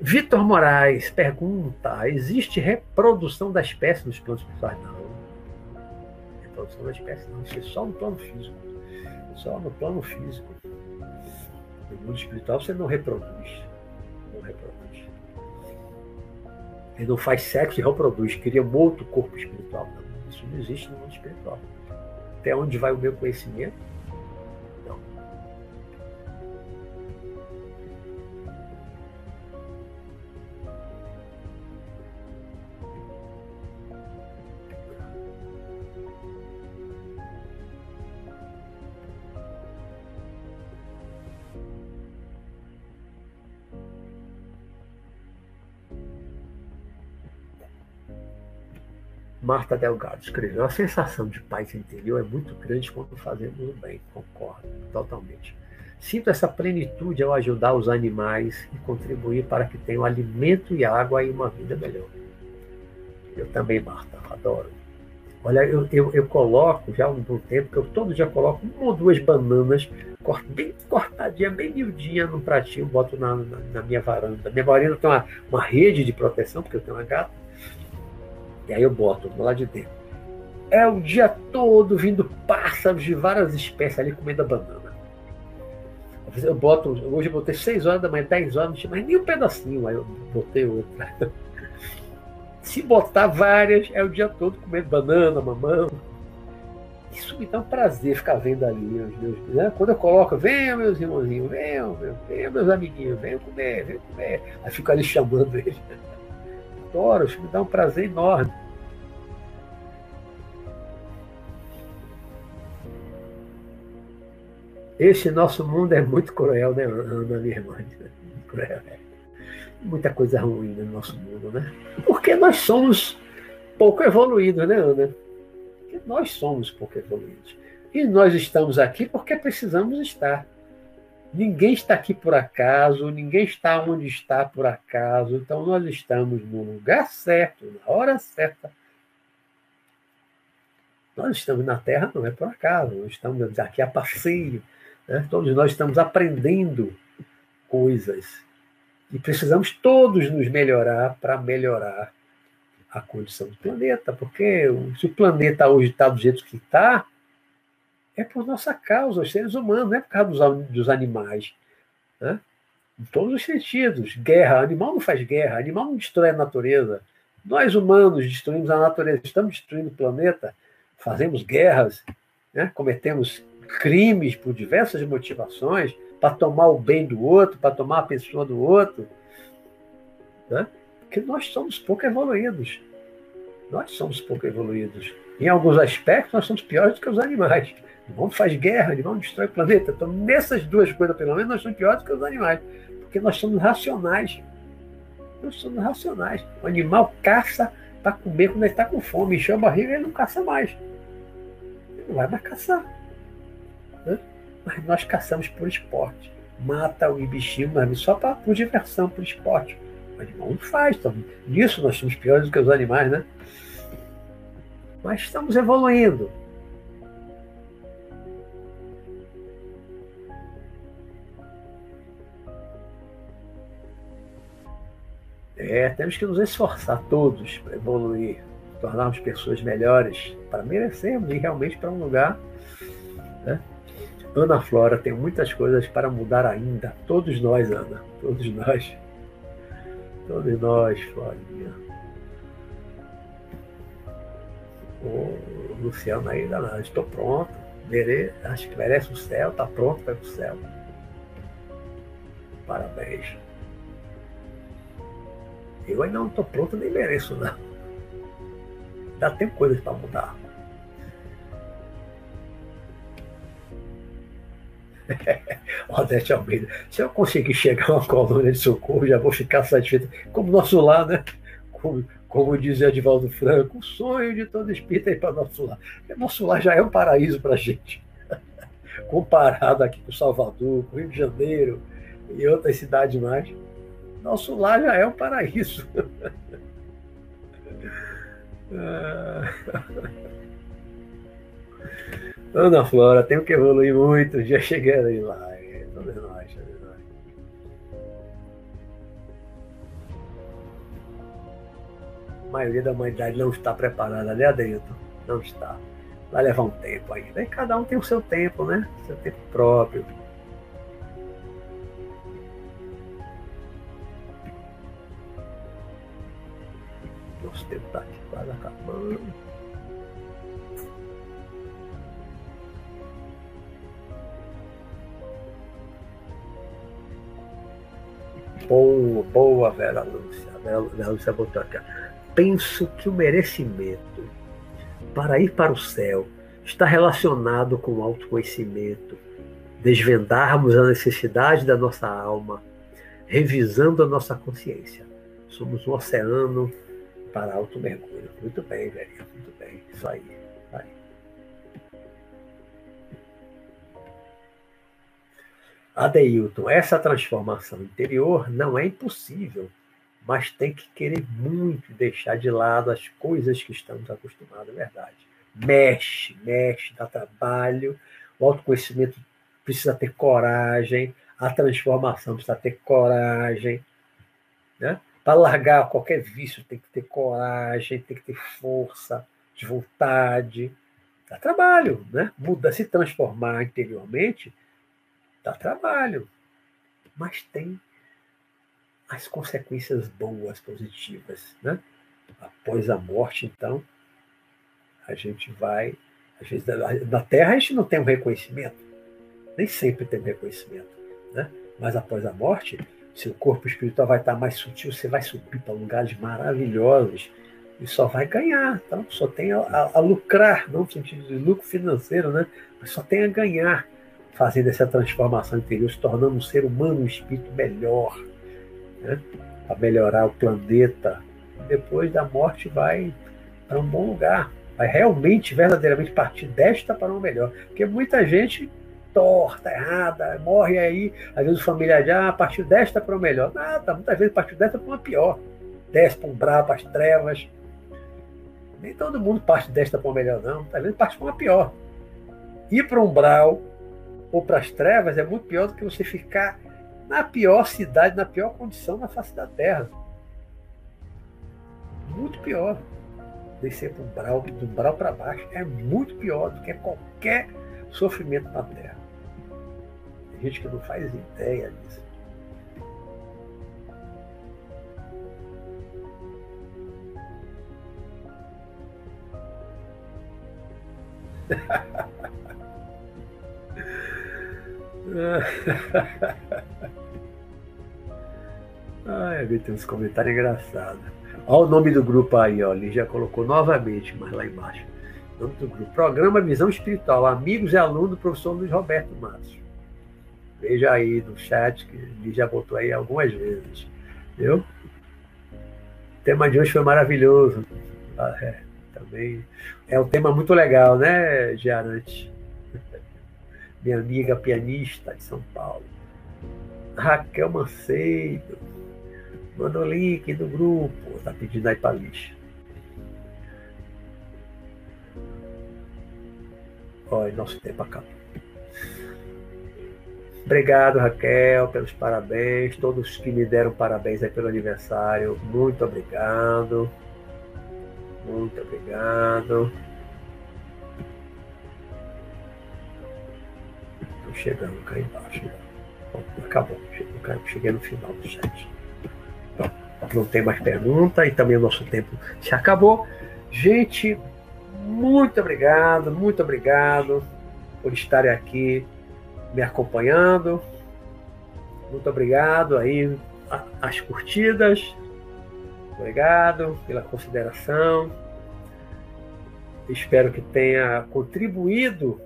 Speaker 1: Vitor Moraes pergunta: existe reprodução da espécie nos planos espirituais? Não. Reprodução da espécie não, isso é só no plano físico. Só no plano físico. No mundo espiritual você não reproduz. Não reproduz. Ele não faz sexo e reproduz, cria um outro corpo espiritual. Não. Isso não existe no mundo espiritual. Até onde vai o meu conhecimento? Marta Delgado escreveu: A sensação de paz interior é muito grande quando fazemos o bem. Concordo totalmente. Sinto essa plenitude ao ajudar os animais e contribuir para que tenham alimento e água e uma vida melhor. Eu também, Marta, adoro. Olha, eu, eu, eu coloco já há um tempo, que eu todo dia coloco uma ou duas bananas bem cortadinha, bem miudinha no pratinho, boto na, na, na minha varanda. Minha varanda tem uma, uma rede de proteção, porque eu tenho uma gata e aí eu boto do lado de dentro. É o dia todo vindo pássaros de várias espécies ali comendo a banana. Eu boto, hoje eu botei 6 horas da manhã, 10 horas, não tinha mais nem um pedacinho, aí eu botei outra. Se botar várias, é o dia todo comendo banana, mamão. Isso me dá um prazer ficar vendo ali. Meus, meus, né? Quando eu coloco, venham meus irmãozinhos, venham, venham meus amiguinhos, venham comer, venham comer. Aí fico ali chamando eles adoro, isso me dá um prazer enorme. Esse nosso mundo é muito cruel, né, Ana, minha irmã? Muito cruel. Muita coisa ruim no nosso mundo, né? Porque nós somos pouco evoluídos, né, Ana? Porque nós somos pouco evoluídos. E nós estamos aqui porque precisamos estar. Ninguém está aqui por acaso, ninguém está onde está por acaso. Então nós estamos no lugar certo, na hora certa. Nós estamos na Terra, não é por acaso, nós estamos aqui a passeio. Né? Todos nós estamos aprendendo coisas. E precisamos todos nos melhorar para melhorar a condição do planeta. Porque se o planeta hoje está do jeito que está, é por nossa causa, os seres humanos, não é por causa dos, dos animais. Né? Em todos os sentidos. Guerra, animal não faz guerra, animal não destrói a natureza. Nós humanos destruímos a natureza, estamos destruindo o planeta, fazemos guerras, né? cometemos crimes por diversas motivações, para tomar o bem do outro, para tomar a pessoa do outro. Né? Porque nós somos pouco evoluídos. Nós somos pouco evoluídos. Em alguns aspectos, nós somos piores do que os animais. O homem faz guerra, o homem destrói o planeta. Então, nessas duas coisas, pelo menos, nós somos piores do que os animais. Porque nós somos racionais. Nós somos racionais. O animal caça para comer quando ele está com fome. Encheu a barriga, ele não caça mais. Ele não vai mais caçar. Né? Mas nós caçamos por esporte. Mata o bichinho, mas só pra, por diversão, por esporte. O animal não faz. Então, nisso nós somos piores do que os animais, né? Mas estamos evoluindo. É, temos que nos esforçar todos para evoluir, tornarmos pessoas melhores, para merecermos ir realmente para um lugar. Né? Ana Flora tem muitas coisas para mudar ainda. Todos nós, Ana. Todos nós. Todos nós, Florinha. O Luciano ainda não. Estou pronto. Mere... Acho que merece o céu. Está pronto para o céu. Parabéns. Eu ainda não estou pronto, nem mereço, não. Ainda tem coisas para mudar. Odete Almeida, se eu conseguir chegar a uma colônia de socorro, já vou ficar satisfeito. Como nosso lar, né? Como, como dizia Edivaldo Franco, o sonho de todo espírito é para nosso lar. Nosso lar já é um paraíso para a gente. Comparado aqui com Salvador, com Rio de Janeiro e outras cidades mais. Nosso lar já é um paraíso. Ana Flora, tenho que evoluir muito, já cheguei lá. É, nós, todos nós. A maioria da humanidade não está preparada ali adentro. Não está. Vai levar um tempo ainda. E cada um tem o seu tempo, né? Seu tempo próprio. Nosso tempo está aqui quase acabando. Boa, boa, Vera Lúcia. Vera Lúcia botou aqui. Penso que o merecimento para ir para o céu está relacionado com o autoconhecimento, desvendarmos a necessidade da nossa alma, revisando a nossa consciência. Somos um oceano para alto mergulho. Muito bem, velho. Muito bem. Isso aí. aí. Adeilton, essa transformação interior não é impossível, mas tem que querer muito deixar de lado as coisas que estamos acostumados, é verdade. Mexe, mexe, dá trabalho, o autoconhecimento precisa ter coragem, a transformação precisa ter coragem, né? Para largar qualquer vício tem que ter coragem, tem que ter força de vontade. Dá trabalho, né? Muda, se transformar interiormente, dá trabalho. Mas tem as consequências boas, positivas, né? Após a morte, então, a gente vai. Vezes, na Terra a gente não tem um reconhecimento. Nem sempre tem um reconhecimento. Né? Mas após a morte, seu corpo espiritual vai estar mais sutil, você vai subir para lugares maravilhosos e só vai ganhar. Então, só tem a, a, a, lucrar, não no sentido de lucro financeiro, né? mas só tem a ganhar fazendo essa transformação interior, se tornando um ser humano, um espírito melhor, né? para melhorar o planeta. Depois da morte, vai para um bom lugar. Vai realmente, verdadeiramente partir desta para um melhor. Porque muita gente torta, errada, morre aí, às vezes o familiar já ah, partiu desta para o melhor. Nada, muitas vezes partiu desta para uma pior. Desce para um brabo, as trevas. Nem todo mundo parte desta para uma melhor, não. Muitas vezes parte para uma pior. Ir para um brau ou para as trevas é muito pior do que você ficar na pior cidade, na pior condição na face da terra. Muito pior. Descer para um brau, do brau para baixo é muito pior do que qualquer sofrimento na terra tem gente que não faz ideia disso. Ai, ah gente tem uns comentários engraçados. Olha o nome do grupo aí, ó. Ele já colocou novamente, mas lá embaixo. Nome do grupo. Programa Visão Espiritual. Amigos e alunos do professor Luiz Roberto Matos. Veja aí no chat, que ele já botou aí algumas vezes. Viu? O tema de hoje foi maravilhoso. Ah, é, também. É um tema muito legal, né, Giarante? Minha amiga pianista de São Paulo. Raquel Mancedo. Manda o link do grupo. Tá pedindo aí para lixa. Olha, nosso tempo acabou. Obrigado, Raquel, pelos parabéns. Todos que me deram parabéns aí pelo aniversário, muito obrigado. Muito obrigado. Estou chegando cá embaixo. acabou. Cheguei no final do chat. não tem mais pergunta e também o nosso tempo se acabou. Gente, muito obrigado, muito obrigado por estarem aqui me acompanhando. Muito obrigado aí as curtidas. Obrigado pela consideração. Espero que tenha contribuído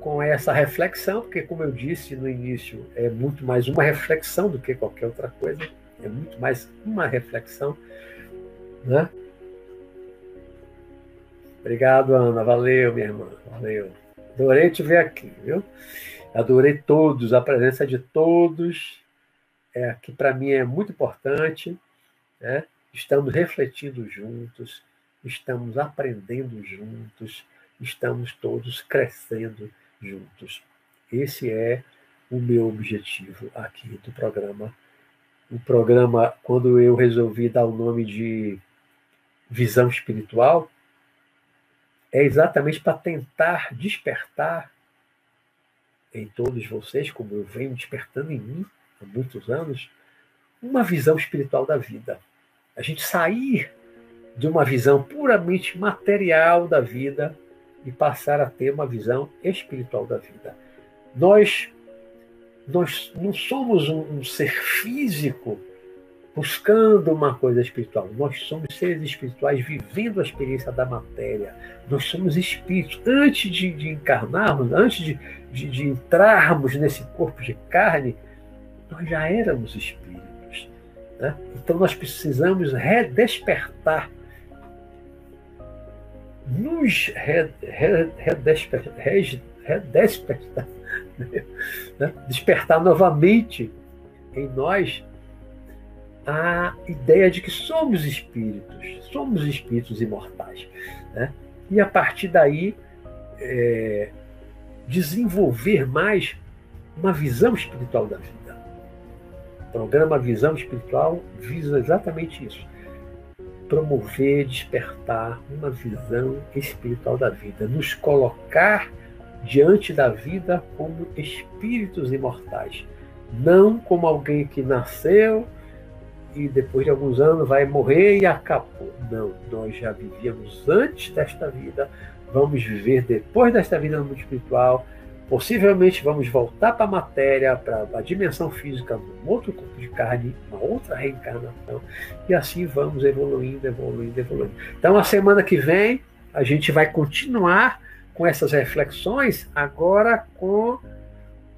Speaker 1: com essa reflexão, porque como eu disse no início, é muito mais uma reflexão do que qualquer outra coisa. É muito mais uma reflexão, né? Obrigado, Ana. Valeu, minha irmã. Valeu. Adorei te ver aqui, viu? Adorei todos, a presença de todos, é, que para mim é muito importante. Né? Estamos refletindo juntos, estamos aprendendo juntos, estamos todos crescendo juntos. Esse é o meu objetivo aqui do programa. O programa, quando eu resolvi dar o nome de visão espiritual, é exatamente para tentar despertar em todos vocês, como eu venho despertando em mim há muitos anos, uma visão espiritual da vida. A gente sair de uma visão puramente material da vida e passar a ter uma visão espiritual da vida. Nós, nós não somos um, um ser físico buscando uma coisa espiritual. Nós somos seres espirituais vivendo a experiência da matéria. Nós somos espíritos. Antes de, de encarnarmos, antes de, de, de, entrarmos nesse corpo de carne, nós já éramos espíritos. Né? Então nós precisamos redespertar. Nos redespertar, né? despertar novamente em nós a ideia de que somos espíritos, somos espíritos imortais. Né? E a partir daí é, desenvolver mais uma visão espiritual da vida. O programa Visão Espiritual visa exatamente isso. Promover, despertar uma visão espiritual da vida, nos colocar diante da vida como espíritos imortais, não como alguém que nasceu, e depois de alguns anos vai morrer e acabou. Não, nós já vivíamos antes desta vida, vamos viver depois desta vida no mundo espiritual. Possivelmente vamos voltar para a matéria, para a dimensão física, um outro corpo de carne, uma outra reencarnação, e assim vamos evoluindo, evoluindo, evoluindo. Então, a semana que vem, a gente vai continuar com essas reflexões, agora com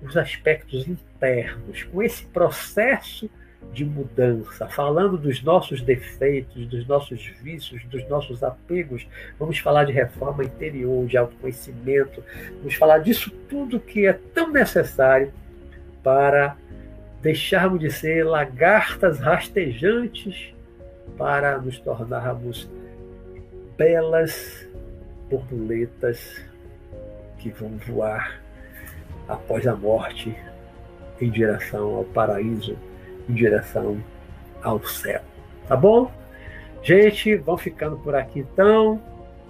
Speaker 1: os aspectos internos, com esse processo de mudança, falando dos nossos defeitos, dos nossos vícios, dos nossos apegos. Vamos falar de reforma interior, de autoconhecimento. Vamos falar disso tudo que é tão necessário para deixarmos de ser lagartas rastejantes para nos tornarmos belas borboletas que vão voar após a morte em direção ao paraíso em direção ao céu. Tá bom? Gente, vão ficando por aqui então.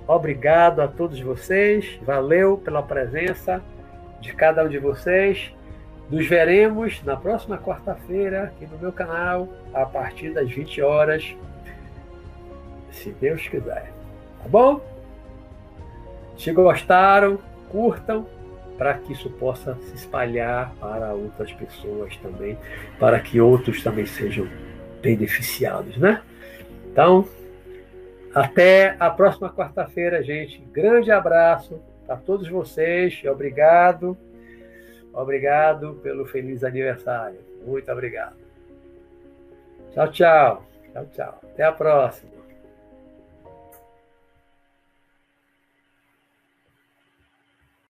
Speaker 1: Obrigado a todos vocês. Valeu pela presença de cada um de vocês. Nos veremos na próxima quarta-feira aqui no meu canal, a partir das 20 horas, se Deus quiser. Tá bom? Se gostaram, curtam para que isso possa se espalhar para outras pessoas também, para que outros também sejam beneficiados, né? Então, até a próxima quarta-feira, gente. Grande abraço para todos vocês. Obrigado. Obrigado pelo feliz aniversário. Muito obrigado. Tchau, tchau. Tchau, tchau. Até a próxima.